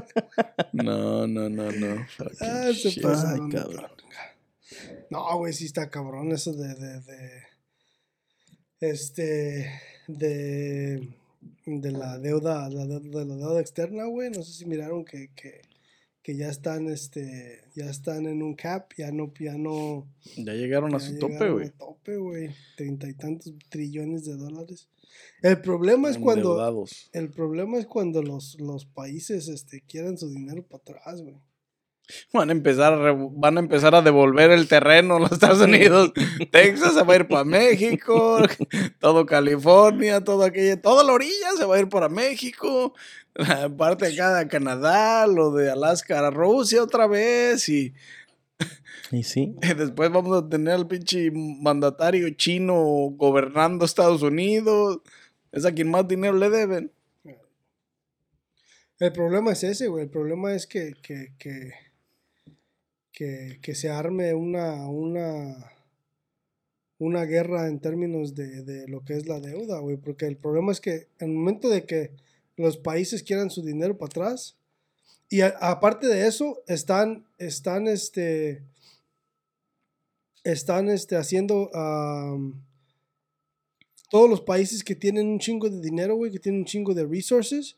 No, no, no, no. Fucking Ah, se shit. pasaron Ay, cabrón. No, güey, sí está cabrón eso de, de, de este, de, de la deuda, la de, de la deuda externa, güey. No sé si miraron que, que, que ya están, este, ya están en un cap, ya no, ya no. Ya llegaron a su tope, güey. al tope, güey. Treinta y tantos trillones de dólares. El problema es cuando, el problema es cuando los, los países, este, quieran su dinero para atrás, güey. *laughs* Van a empezar a, re- van a empezar a devolver el terreno a los Estados Unidos. *laughs* Texas se va a ir para México. *laughs* Todo California, todo aquello. Toda la orilla se va a ir para México. La parte acá de Canadá, lo de Alaska a Rusia otra vez. Y, Y sí. y después vamos a tener al pinche mandatario chino gobernando Estados Unidos. Es a quien más dinero le deben. El problema es ese, güey. El problema es que, que, que, que, se arme una, una, una guerra en términos de, de lo que es la deuda, güey. Porque el problema es que en el momento de que los países quieran su dinero para atrás, y aparte de eso, están, están, este, están, este, haciendo, am, todos los países que tienen un chingo de dinero, güey, que tienen un chingo de resources,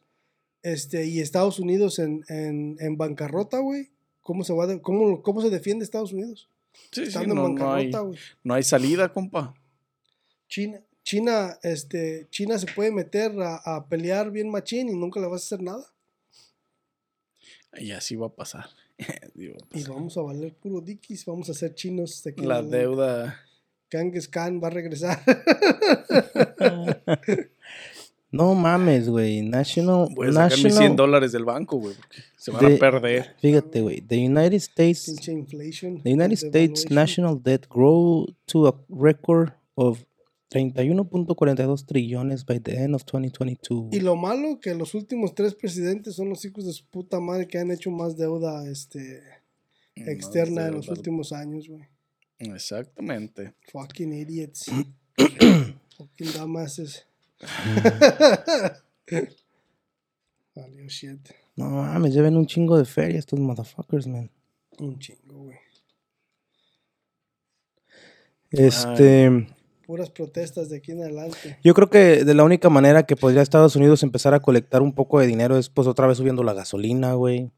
este, y Estados Unidos en, en, en bancarrota, güey. ¿Cómo se va de- cómo, cómo se defiende Estados Unidos? Sí, sí, no, no hay, no salida, compa. China, China, este, China se puede meter a, a pelear bien machín y nunca le vas a hacer nada. Y así va a pasar. *laughs* Y vamos a valer puro dikis, vamos a ser chinos de la deuda. Khan va a regresar. *laughs* *laughs* No mames, güey. National. Voy a sacar mis 100 National dólares del banco, güey, porque se van a perder. fíjate, güey. The United States. The United States national debt grew to a record of 31.42 trillones by the end of 2022. Y lo malo que los últimos tres presidentes son los hijos de su puta madre que han hecho más deuda este, externa en los últimos años, güey. Exactamente. Fucking idiots. *clears throat* Fucking dumbasses. *laughs* Valió shit. No mames, lleven un chingo de feria estos motherfuckers, man. Un chingo, güey. Este, Puras protestas de aquí en adelante. yo creo que de la única manera que podría Estados Unidos empezar a colectar un poco de dinero es pues otra vez subiendo la gasolina, güey.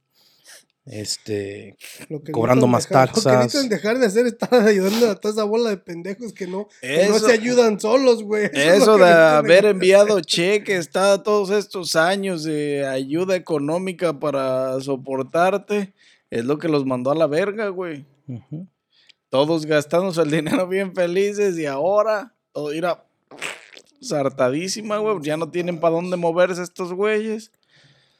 Este, Lo que Cobrando más dejar- Lo que taxas. necesitan dejar de hacer es estar ayudando a toda esa bola de pendejos que no, que no Eso- se ayudan solos, güey. *laughs* es Eso que de haber enviado cheques está todos estos años de ayuda económica para soportarte, es lo que los mandó a la verga, güey. Todos gastándose el dinero bien felices y ahora todo irá sartadísima, güey. Ya no tienen para dónde moverse estos güeyes.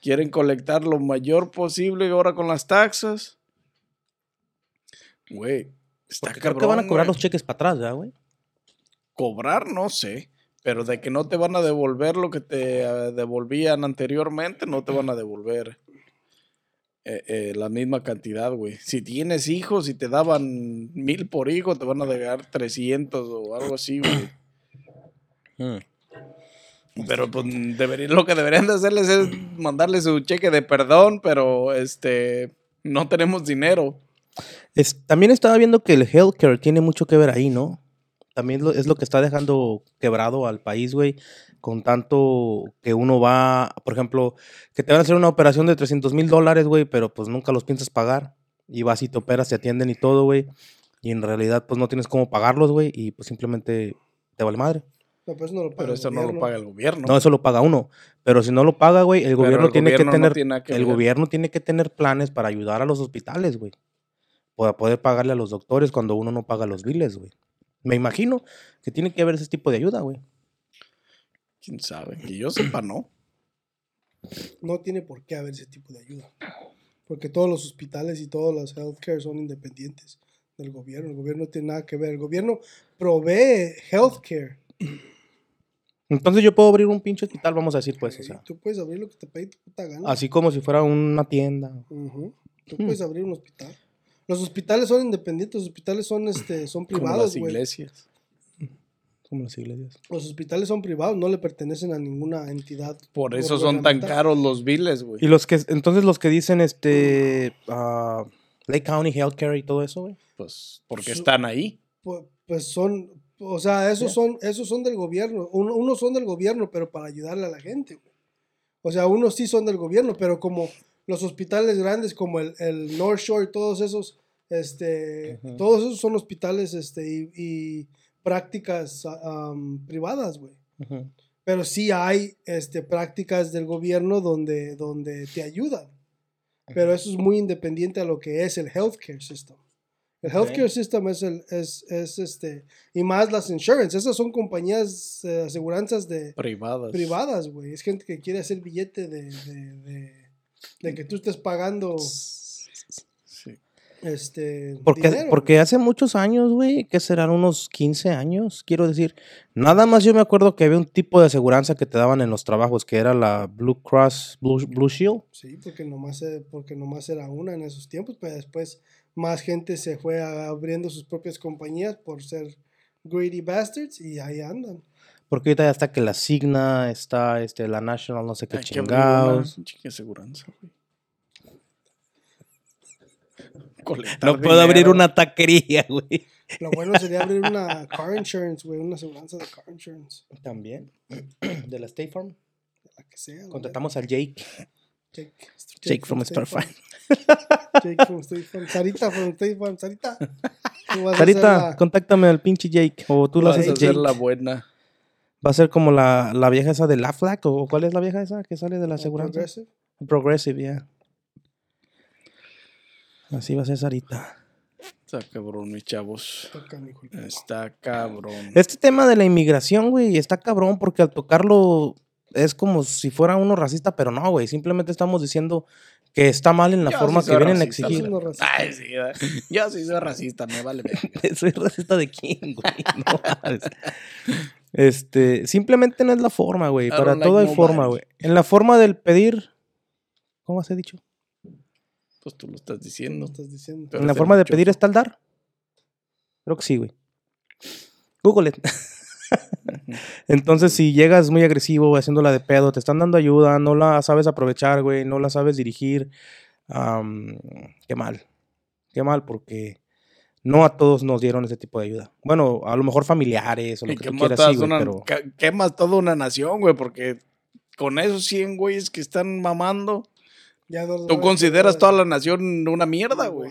Quieren colectar lo mayor posible ahora con las taxas. Güey, está Porque creo que van a cabrón, cobrar güey. los cheques para atrás, ya, güey. Cobrar, no sé. Pero de que no te van a devolver lo que te eh, devolvían anteriormente, no te van a devolver eh, eh, la misma cantidad, güey. Si tienes hijos y te daban mil por hijo, te van a dar 300 o algo así, güey. Mm. Pero pues debería- lo que deberían de hacerles es mandarles su cheque de perdón, pero este no tenemos dinero. Es- también estaba viendo que el healthcare tiene mucho que ver ahí, ¿no? También lo- es lo que está dejando quebrado al país, güey, con tanto que uno va, por ejemplo, que te van a hacer una operación de 300 mil dólares, güey, pero pues nunca los piensas pagar. Y vas y te operas, te atienden y todo, güey. Y en realidad pues no tienes cómo pagarlos, güey, y pues simplemente te vale madre. No, pues no lo paga Pero eso no lo paga el gobierno. No, eso lo paga uno. Pero si no lo paga, güey, el Pero gobierno el tiene gobierno que no tener tiene nada que el ver. gobierno tiene que tener planes para ayudar a los hospitales, güey. Para poder pagarle a los doctores cuando uno no paga los biles, güey. Me imagino que tiene que haber ese tipo de ayuda, güey. ¿Quién sabe? Que yo sepa, no. No tiene por qué haber ese tipo de ayuda. Porque todos los hospitales y todos los healthcare son independientes del gobierno. El gobierno no tiene nada que ver. El gobierno provee healthcare. Entonces yo puedo abrir un pinche hospital, vamos a decir, pues, o sea. Tú puedes abrir lo que te pegue tu puta gana. Así como si fuera una tienda. Tú Hmm. puedes abrir un hospital. Los hospitales son independientes, los hospitales son, este, son Como privados, las güey. iglesias. Como las iglesias. Los hospitales son privados, no le pertenecen a ninguna entidad. Por eso son tan caros los biles, güey. Y los que, entonces los que dicen, este, ah, Lake County Healthcare y todo eso, güey. Pues porque Su- están ahí. Pu- Pues son, o sea, esos son, esos son del gobierno. Uno- unos son del gobierno, pero para ayudarle a la gente. güey. O sea, unos sí son del gobierno, pero como los hospitales grandes, como el, el North Shore, todos esos, este, todos esos son hospitales, este, y, y prácticas am, privadas, güey. Pero sí hay, este, prácticas del gobierno donde, donde te ayudan. Pero eso es muy independiente a lo que es el healthcare system. El healthcare system es, el, es, es este, y más las insurance, esas son compañías, eh, aseguranzas de Privadas. privadas, güey. Es gente que quiere hacer billete de, de, de, de que tú estés pagando Sí. este Porque, dinero, porque hace muchos años, güey, que serán unos 15 años, quiero decir. Nada más yo me acuerdo que había un tipo de aseguranza que te daban en los trabajos, que era la Blue Cross Blue, Blue Shield. Sí, porque nomás, eh, porque nomás era una en esos tiempos, pero después más gente se fue abriendo sus propias compañías por ser greedy bastards y ahí andan. Porque ahorita ya está que la Signa, está este, la National, no sé qué una chingados. chingue aseguranza, güey. Colectar No puedo abrir una taquería, *laughs* güey. Lo bueno sería abrir una car insurance, güey, una aseguranza de car insurance, También. *clears throat* De la State Farm. la que sea. Contratamos al Jake. Jake, Jake from Star Farm. Jake from State Farm. Sarita from State Farm. Sarita. ser Sarita, la- contáctame al pinche Jake. O tú lo haces a Jake. hacer la buena. Va a ser como la, la vieja esa de Aflac. ¿O cuál es la vieja esa que sale de la aseguranza? Progressive. Progressive, ya. Así va a ser Sarita. Está cabrón, mis chavos. Está cabrón. Este tema de la inmigración, güey, está cabrón porque al tocarlo es como si fuera uno racista, pero no, güey. Simplemente estamos diciendo que está mal en la Yo forma sí que vienen a racista, exigir. Ay, sí, yo sí soy racista, me vale. *laughs* ¿Soy racista de quién, güey? No. Este, simplemente no es la forma, güey. Para like todo hay forma, güey. En la forma del pedir, ¿cómo has dicho? Pues tú lo estás ¿Qué diciendo. me estás diciendo? En la forma de pedir está el dar. Creo que sí, güey. Google it. *laughs* *laughs* Entonces, si llegas muy agresivo, haciéndola de pedo, te están dando ayuda, no la sabes aprovechar, güey, no la sabes dirigir, qué mal. Qué mal, porque no a todos nos dieron ese tipo de ayuda. Bueno, a lo mejor familiares o lo Y que tú quieras, sí, güey, una- pero... quemas toda una nación, güey, porque con esos 100 güeyes que están mamando, Ya tú consideras toda la nación una mierda, güey.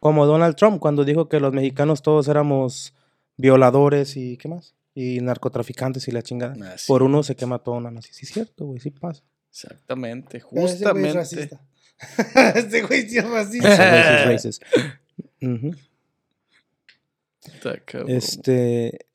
Como Donald Trump cuando dijo que los mexicanos todos éramos violadores y ¿qué más? Y narcotraficantes y la chingada. Ah, sí. Por uno se quema toda una nación. Sí, es cierto, güey, sí pasa. Exactamente, Pero ese güey es justamente. racista. *laughs* este güey sí es racista. racist. Este.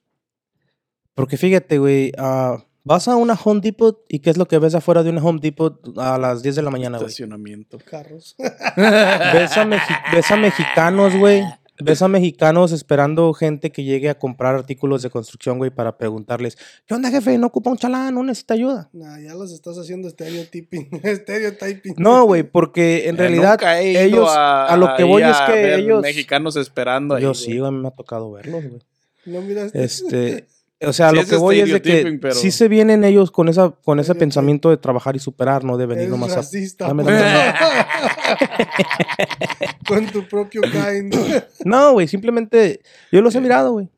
Porque fíjate, güey. ah, vas a una Home Depot y ¿qué es lo que ves afuera de una Home Depot a las 10 de la mañana, güey? Estacionamiento. Carros. *laughs* Ves a, mexi- ves a mexicanos, güey. Ves a mexicanos esperando gente que llegue a comprar artículos de construcción, güey, para preguntarles: ¿Qué onda, jefe? ¿No ocupa un chalán? ¿No necesita ayuda? Nah, ya los estás haciendo *laughs* stereotyping. Stereotyping. No, güey, porque en Eh, realidad nunca he ido ellos. A, lo que voy es que ver ellos. Mexicanos esperando ahí. Yo sí, güey, a mí me ha tocado verlos, güey. No miraste. Este, *laughs* o sea, Sí lo que voy es de que pero- sí se vienen ellos con esa con ese pensamiento de trabajar y superar, no de venir Eres nomás a... racista. Dame pues. *laughs* Con tu propio kind. No, güey, simplemente yo los he mirado, güey.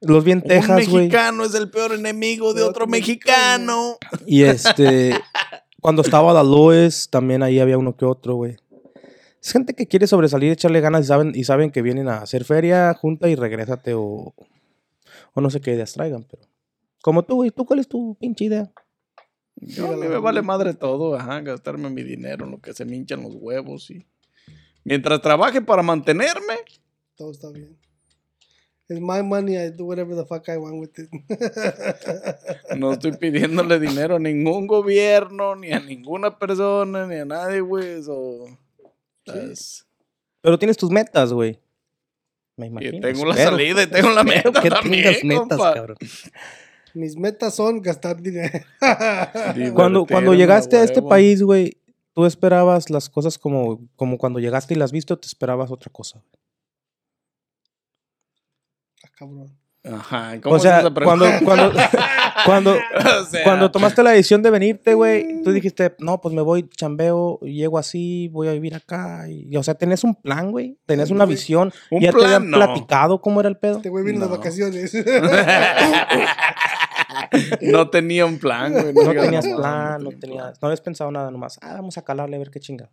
Los vi en Un Texas, güey. mexicano es el peor enemigo de De otro otro mexicano. Y este cuando estaba la Lois, también ahí había uno que otro, güey. Es gente que quiere sobresalir, echarle ganas y saben y saben que vienen a hacer feria, junta y regrésate o o no sé qué ideas traigan, pero como tú, güey, ¿tú cuál es tu pinche idea? Yo, a mí me vale madre todo, ajá, gastarme mi dinero en lo que se me hinchan los huevos y... Mientras trabaje para mantenerme, Todo está bien. It's my money. I do whatever the fuck I want with it. *laughs* no estoy pidiéndole dinero a ningún gobierno, ni a ninguna persona, ni a nadie, güey. Eso... es- Pero tienes tus metas, güey. Me Y tengo la espero. salida y tengo la meta que también, tengas metas, compa. cabrón. Mis metas son gastar dinero. *laughs* Cuando, cuando llegaste a este país, güey, ¿tú esperabas las cosas como, como cuando llegaste y las viste o te esperabas otra cosa? Ah, cabrón. Ajá, ¿cómo O sea, es esa cuando, pregunta? cuando, *laughs* *laughs* cuando, O sea, cuando tomaste la decisión de venirte, güey, tú dijiste, no, pues me voy, chambeo, llego así, voy a vivir acá. Y, o sea, ¿tenías un plan, güey? ¿Tenías una visión? un ¿Ya te plan, habían no. platicado cómo era el pedo? Este güey vino No. de vacaciones. *laughs* no tenía un plan, güey. No tenías plan, no tenía tenías, no habías pensado nada nomás. Ah, vamos a calarle a ver qué chinga.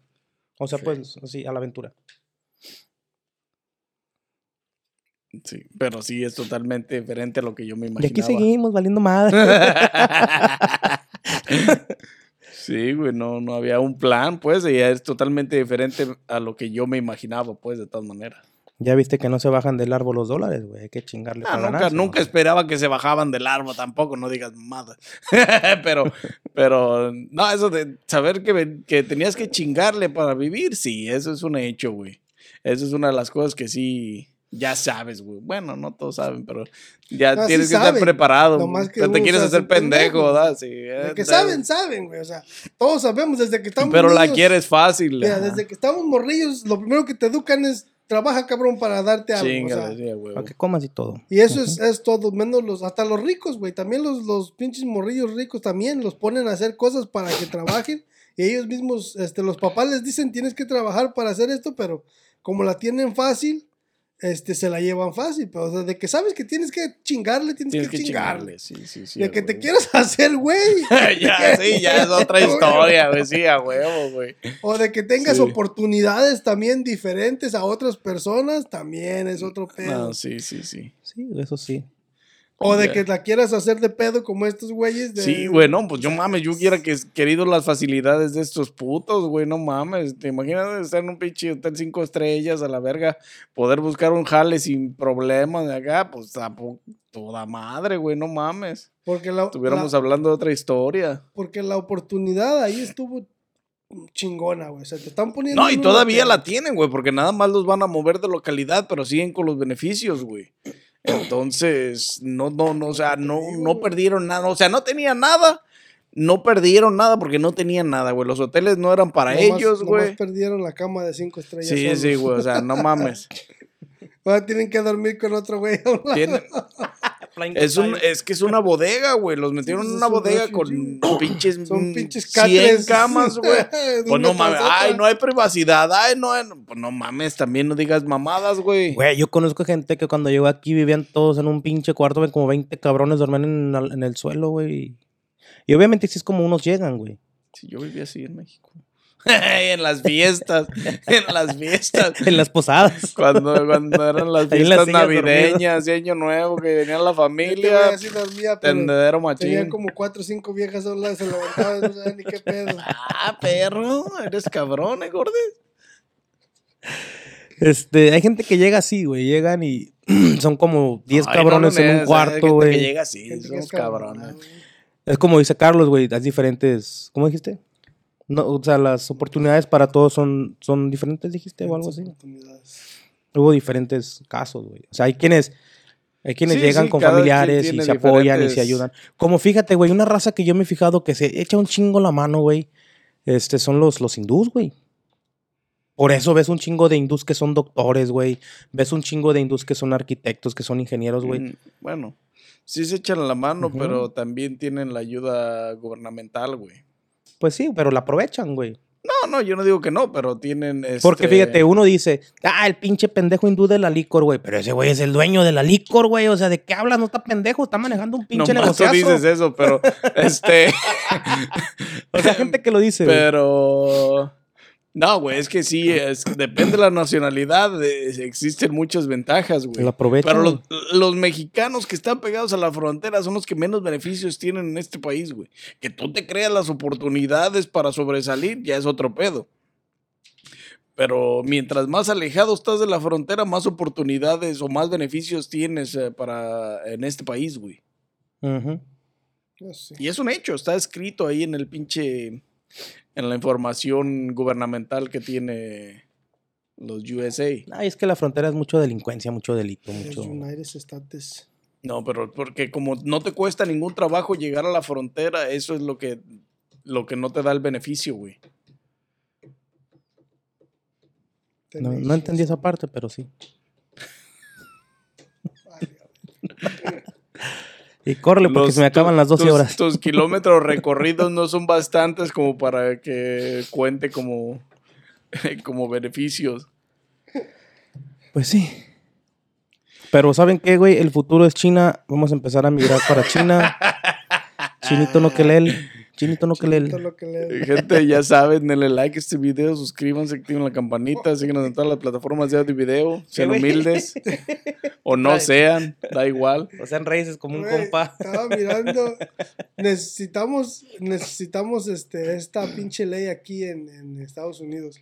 O sea, pues, así, a la aventura. Sí, pero sí es totalmente diferente a lo que yo me Y imaginaba. aquí seguimos, valiendo madre. *laughs* sí, güey, no, no había un plan, pues, y es totalmente diferente a lo que yo me imaginaba, pues, de todas maneras. Ya viste que no se bajan del árbol los dólares, güey. Hay que chingarle Ah, nunca, nunca ¿no? esperaba que se bajaban del árbol tampoco, no digas mamadas. *laughs* pero, pero, no, eso de saber que, que tenías que chingarle para vivir, sí, eso es un hecho, güey. Eso es una de las cosas que sí, ya sabes, güey. Bueno, no todos saben, pero ya No, sí tienes que saben, estar preparado. nomás güey. que te quieres hacer hace pendejo, ¿verdad? Sí. De eh, que saben, saben, güey. O sea, todos sabemos desde que estamos Pero la niños, quieres fácil. Mira, desde que estamos morrillos, lo primero que te educan es trabaja, cabrón, para darte algo. o Chíngale, sea, huevo. Para que comas y todo. y eso es, es todo, menos los, hasta los ricos, güey. También los, los pinches morrillos ricos también los ponen a hacer cosas para que trabajen. Y ellos mismos, este, los papás les dicen tienes que trabajar para hacer esto, pero como la tienen fácil, este, se la llevan fácil. Pero o sea, de que sabes que tienes que chingarle, tienes, Tienes que, que chingarle. chingarle, sí, sí, sí. De que te quieras *laughs* hacer, güey. *laughs* ya, sí, ya es otra *laughs* historia, güey, sí, a huevo, güey. O de que tengas Sí. oportunidades también diferentes a otras personas, también es otro pedo. No, sí, sí, sí. Sí, eso sí. O de que la quieras hacer de pedo como estos güeyes. De... Sí, güey, no, pues yo mames, yo hubiera que querido las facilidades de estos putos, güey, no mames. ¿Te imaginas estar en un pinche hotel cinco estrellas a la verga? Poder buscar un jale sin problemas de acá, pues a toda madre, güey, no mames. Porque la, Estuviéramos la- hablando de otra historia. porque la oportunidad ahí estuvo chingona, güey. O sea, te están poniendo. No, y todavía la tienen, güey, porque nada más los van a mover de localidad, pero siguen con los beneficios, güey. Entonces, no, no, no, o sea, no, no perdieron nada. O sea, no tenían nada. No perdieron nada porque no tenían nada, güey. Los hoteles no eran para Nomás- ellos, nomás güey. perdieron la cama de cinco estrellas. Sí, solos. sí, güey. O sea, no *laughs* mames. Ahora tienen que dormir con otro güey. *laughs* Tienen- es, un, es que es una bodega, güey. Los metieron en una un bodega refugio. con pinches, Son mm, pinches 100 catres. camas, güey. *laughs* Pues no mames, ay, no hay privacidad, ay, no, hay- pues no mames, también no digas mamadas, güey. Güey, yo conozco gente que cuando llegó aquí vivían todos en un pinche cuarto, ven como 20 cabrones dormían en, el- en el suelo, güey. Y obviamente sí es como unos llegan, güey. Si yo vivía así en México. *laughs* en las fiestas, en las fiestas. En las posadas. Cuando, cuando eran las *laughs* las fiestas navideñas y año nuevo, que venía la Este familia, dormía, pero tendedero tenía machín. como cuatro o cinco viejas a un lado y se levantaban y no sabían ni qué pedo. Ah, perro, eres cabrón, ¿eh, gordes? Este, hay gente que llega así, güey. Llegan y *clears throat* son como 10 Ay, no, cabrones no, en un cuarto, que güey. llega así, cabrona, cabrones. Es como dice Carlos, güey. Hay diferentes. ¿Cómo dijiste? No, o sea, las oportunidades para todos son, son diferentes, dijiste, o algo así. Hubo diferentes casos, güey. O sea, hay quienes. Hay quienes Sí, llegan sí, con familiares y se apoyan y se ayudan. Como fíjate, güey, una raza que yo me he fijado que se echa un chingo la mano, güey. Este son los, los hindús, güey. Por eso ves un chingo de hindús que son doctores, güey. Ves un chingo de hindús que son arquitectos, que son ingenieros, güey. Mm, Bueno, sí se echan la mano, pero también tienen la ayuda gubernamental, güey. Pues sí, pero la aprovechan, güey. No, no, yo no digo que no, pero tienen. Porque este, fíjate, uno dice, ah, el pinche pendejo hindú de la licor, güey. Pero ese güey es el dueño de la licor, güey. O sea, ¿de qué hablas? No está pendejo, está manejando un pinche Nomás tú negociazo. dices eso, pero *laughs* este. O sea, gente que lo dice, pero. No, güey, es que sí, es, depende de la nacionalidad, existen muchas ventajas, güey. Pero los, los mexicanos que están pegados a la frontera son los que menos beneficios tienen en este país, güey. Que tú te creas las oportunidades para sobresalir, ya es otro pedo. Pero mientras más alejado estás de la frontera, más oportunidades o más beneficios tienes eh, para en este país, güey. Sí. Y es un hecho, está escrito ahí en el pinche, en la información gubernamental que tiene los USA. Ay, es que la frontera es mucho delincuencia, mucho delito, Los mucho. United States. No, pero porque como no te cuesta ningún trabajo llegar a la frontera, eso es lo que, lo que no te da el beneficio, güey. No, no entendí esa parte, pero sí. Y córrele porque Los- se me acaban tu- las 12 tus- horas. Tus kilómetros recorridos no son bastantes como para que cuente como, *laughs* como beneficios. Pues sí. Pero ¿saben qué, güey? El futuro es China. Vamos a empezar a migrar para China. *laughs* Chinito no que. Chinito no que le- Gente, ya *laughs* saben, denle like a este video, suscríbanse, activen la campanita, *laughs* síguenos en todas las plataformas de audio y video, sean humildes *laughs* o no sean, da igual. O sean raíces como un compa. Estaba mirando. Necesitamos, necesitamos este, esta pinche ley aquí en, en Estados Unidos.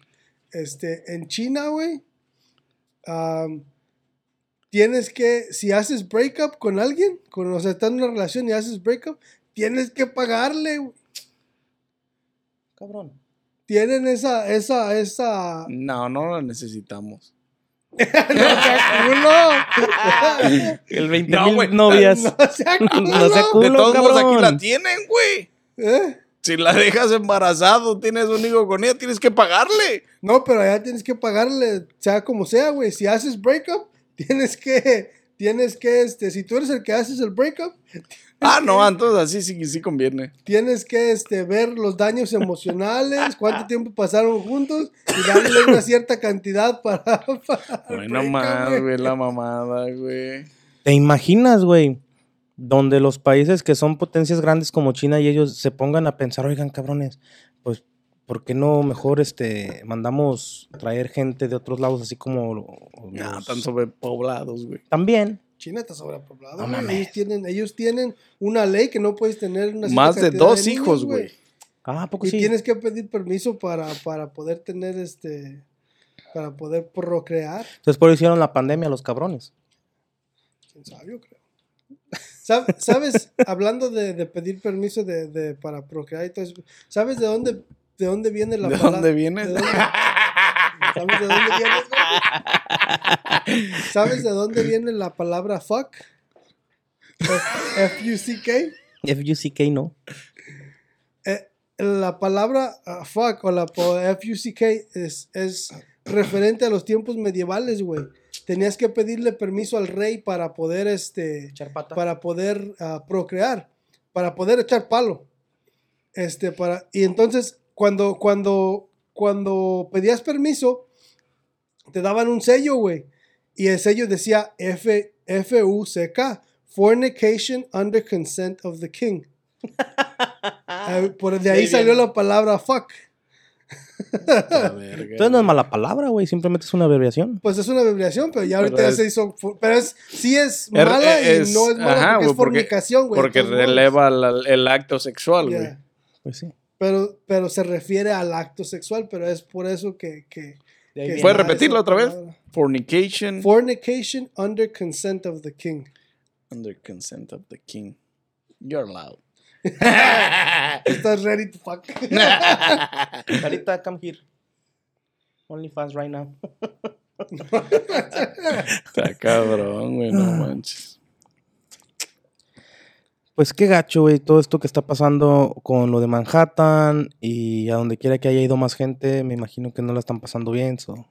Este, en China, güey. tienes que, si haces breakup con alguien, con, o sea, estás en una relación y haces breakup, tienes que pagarle, güey. Cabrón. Tienen esa, esa, esa. No, no la necesitamos. *laughs* ¡No sea culo! El 20 No, mil novias. ¡No sea culo! No sea De todos modos, aquí la tienen, güey. ¿Eh? Si la dejas embarazado, tienes un hijo con ella, tienes que pagarle. No, pero allá tienes que pagarle, sea como sea, güey. Si haces breakup, tienes que, tienes que, este, si tú eres el que haces el breakup, *laughs* Ah, no, entonces así sí, sí conviene. tienes que, este, ver los daños emocionales, cuánto tiempo pasaron juntos y darle una cierta cantidad para, *laughs* para Bueno, más, güey. la mamada, güey. ¿Te imaginas, güey? Donde los países que son potencias grandes como China y ellos se pongan a pensar, oigan, cabrones, ¿por qué no mejor este mandamos traer gente de otros lados así como No, los- tan sobrepoblados, güey. También? China está sobrepoblado, No ellos tienen, ellos tienen una ley que no puedes tener una Más de dos niños, hijos, güey. Ah, ¿a poco Y sí? tienes que pedir permiso para, para poder tener este, para poder procrear. Entonces por eso hicieron la pandemia los cabrones. ¿Quién sabe? Yo creo. Sab- ¿Sabes? *laughs* Hablando de, de pedir permiso de, de- para procrear y todo eso, ¿sabes de dónde, de dónde viene la ¿De palabra? dónde viene? ¿De dónde, ¿Sabes de dónde viene? güey? ¿Sabes de dónde viene la palabra fuck? F-U-C-K. FUCK no. Eh, la palabra ah, fuck o la F-U-C-K es, es referente a los tiempos medievales, güey. Tenías que pedirle permiso al rey para poder, este, para poder ah, procrear, para poder echar palo. Este, para, y entonces, cuando, cuando, cuando pedías permiso, te daban un sello, güey. Y el sello decía F, F-U-C-K. Fornication under consent of the king. *laughs* Por de ahí Muy salió bien. la palabra fuck. Verga, Entonces no es mala palabra, güey. Simplemente es una abreviación. Pues es una abreviación, pero ya ahorita Pero ya es- se hizo. Pero es, sí es Er- mala es- y no es mala ajá, porque güey, es fornicación, güey. Porque releva la- el acto sexual, güey. Yeah. Pues sí. Pero, pero se refiere al acto sexual, pero es por eso que. que, que ¿Puedes repetirlo otra vez? palabra. Fornication Fornication under consent of the king. under consent of the king. You're allowed. *laughs* Estás ready to fuck. *laughs* Carita, come here. Only fast right now. Está cabrón, güey, no *laughs* manches. Pues qué gacho, güey, todo esto que está pasando con lo de Manhattan y a donde quiera que haya ido más gente, me imagino que no la están pasando bien, so.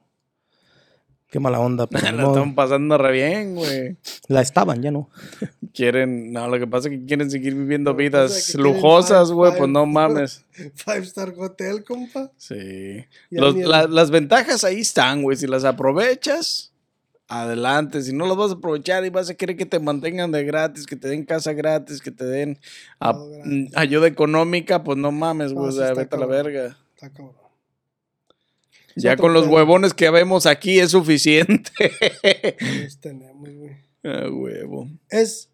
Qué mala onda, pero *laughs* La ni modo. están pasando re bien, güey. la estaban, ya no. *laughs* Quieren, no, lo que pasa es que quieren seguir viviendo vidas lujosas, güey, pues no mames. *laughs* Five Star Hotel, compa. Sí. Los- la- las ventajas ahí están, güey. Si las aprovechas, adelante. Si no las vas a aprovechar y vas a querer que te mantengan de gratis, que te den casa gratis, que te den a- mm, ayuda económica, pues no mames, güey. No, o sea, vete a la verga. Está cabrón. Ya con los huevones que vemos aquí es suficiente. *laughs* Los tenemos, güey. Ah, huevo. Es.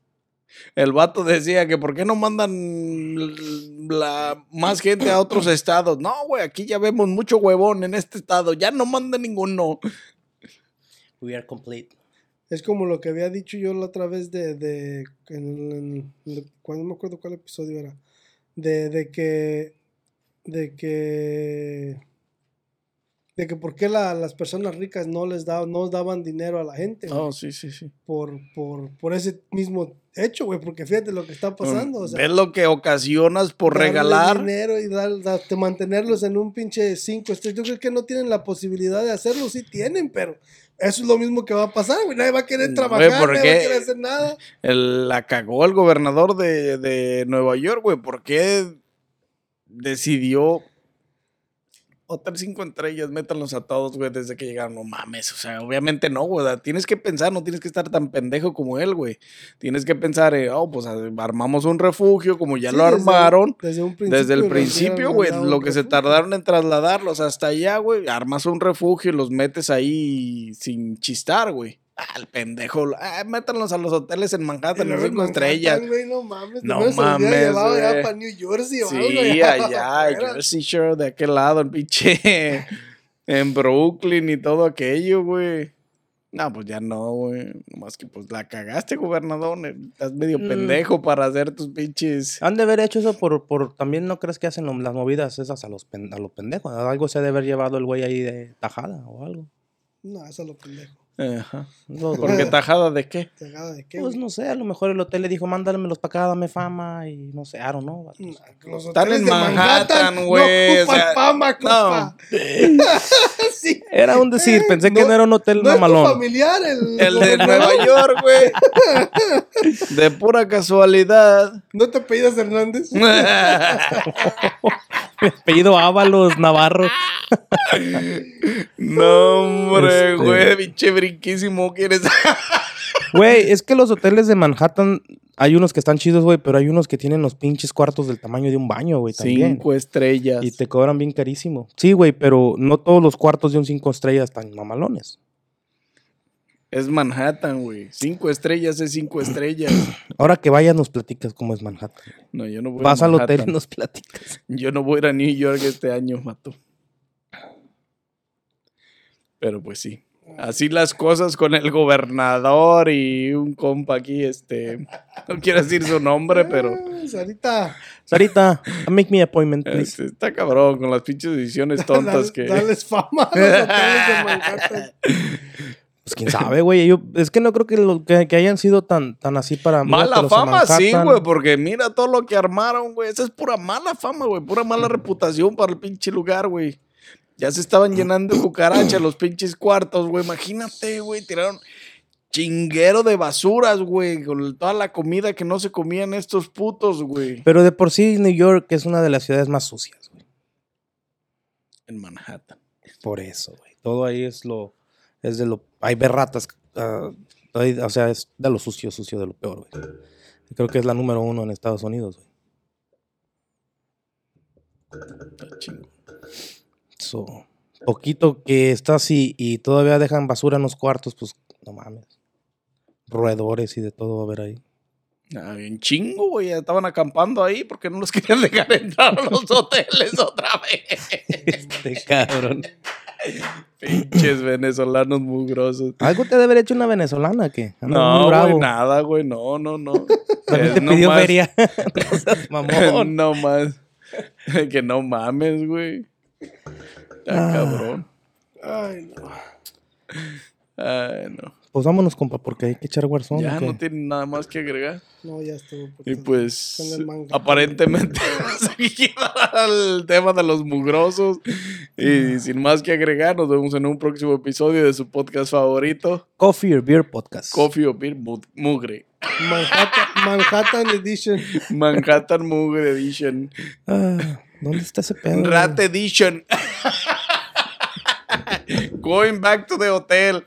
El vato decía que por qué no mandan la, más gente a otros estados. No, güey, aquí ya vemos mucho huevón en este estado. Ya no manda ninguno. We are complete. Es como lo que había dicho yo la otra vez de, de en, en- en- cuando no me acuerdo cuál episodio era, de, de que, de que, de que por qué la- las personas ricas no les daban, no daban dinero a la gente, Oh, sí, sí, sí. por, por, por ese mismo hecho, güey, porque fíjate lo que está pasando, o sea, ¿Ves lo que ocasionas por regalar? dinero y dar, dar- mantenerlos en un pinche 5 estrellas. Yo creo que no tienen la posibilidad de hacerlo, sí tienen, pero eso es lo mismo que va a pasar, güey. Nadie va a querer Güey, trabajar, ¿por nadie va a querer hacer nada. El- la cagó el gobernador de, de Nueva York, güey. ¿Por qué decidió hotel cinco estrellas? Métanlos a todos, güey, desde que llegaron. No mames, o sea, obviamente no, güey. Tienes que pensar, no tienes que estar tan pendejo como él, güey. Tienes que pensar, eh, oh, pues armamos un refugio, como ya Sí, lo desde- armaron. Desde, un principio. Desde el principio, güey, lo que se tardaron en trasladarlos hasta allá, güey, armas un refugio y los metes ahí sin chistar, güey. El pendejo, ah, métanlos a los hoteles en Manhattan, en cinco estrellas. no mames. No los mames, llevado ya güey. para New Jersey o Sí, algo. allá. *laughs* Jersey Shore, de aquel lado, en pinche, *laughs* en Brooklyn y todo aquello, güey. No, pues ya no, güey. Nomás que pues la cagaste, gobernador. Estás medio Mm. pendejo para hacer tus pinches. Han de haber hecho eso por, por también no crees que hacen lo- las movidas esas a los, pen- a los pendejos. Algo se ha de haber llevado el güey ahí de tajada o algo. No, eso es lo pendejo. Ajá. No, ¿Por qué tajada de qué? ¿Cagada de qué? Pues no sé, a lo mejor el hotel le dijo, mándamelos para acá, dame fama y no sé, I don't know. los Están en de Manhattan, güey, No o ocupan sea, fama, compa. *laughs* sí. Era un decir, Eh, pensé que no- no era un hotel No es tu mamalón. familiar el, *laughs* El de? Nueva York, güey. *laughs* De pura casualidad. ¿No te apellidas Hernández? Apellido Ábalos, Navarro. No, hombre, Este- güey. Pinche brinquísimo quieres. *laughs* Güey, es que los hoteles de Manhattan, hay unos que están chidos, güey, pero hay unos que tienen los pinches cuartos del tamaño de un baño, güey, también. Cinco estrellas. Y te cobran bien carísimo. Sí, güey, pero no todos los cuartos de un cinco estrellas están mamalones. Es Manhattan, güey. Cinco estrellas es cinco estrellas. *clears throat* Ahora que vayas nos platicas cómo es Manhattan. No, yo no voy Vas a al hotel y Manhattan. nos platicas. Yo no voy a ir a New York este año, mato. Pero pues sí. Así las cosas con el gobernador y un compa aquí, este, no quiero decir su nombre, pero Ah, Sarita, Sarita, make me appointment, please. este, está cabrón con las pinches decisiones *laughs* tontas dale- que... dales fama a los hoteles de. *laughs* Pues quién sabe, güey. Yo- Es que no creo que, lo- que, que hayan sido tan, tan así para. Mala míratelos a fama, sí, güey, porque mira todo lo que armaron, güey. Esa es pura mala fama, güey. Pura mala reputación para el pinche lugar, güey. Ya se estaban llenando de cucarachas los pinches cuartos, güey. Imagínate, güey, tiraron chinguero de basuras, güey, con toda la comida que no se comían estos putos, güey. Pero de por sí, New York es una de las ciudades más sucias, güey. En Manhattan. Por eso, güey. Todo ahí es lo. Es de lo. Hay berratas. ah, hay- o sea, es de lo sucio, sucio, de lo peor, güey. Creo que es la número uno en Estados Unidos, güey. Está chingón. Poquito que está así y todavía dejan basura en los cuartos, pues no mames. Roedores y de todo va a haber ahí. Ah, bien chingo, güey. Estaban acampando ahí porque no los *laughs* querían dejar entrar a los *laughs* hoteles otra vez. Este cabrón. Pinches venezolanos mugrosos. Algo te debe haber hecho una venezolana que muy No, güey, nada, güey. No, no, no. También te pidió feria. *laughs* no mamón. no más. que no mames, güey. Está Ah. cabrón. Ay, no. Ay, no. Pues vámonos, compa, porque hay que echar Warzone. Ya no tiene nada más que agregar. No, ya estuvo. Y pues, aparentemente, *laughs* se el tema de los mugrosos. Y sin más que agregar, nos vemos en un próximo episodio de su podcast favorito, Coffee or Beer Podcast. Coffee o Beer Mu- Mugre. Manhattan, Manhattan Edition. Manhattan Mugre Edition. Ah, ¿Dónde está ese pedo? Rat Edition. *laughs* Going back to the hotel.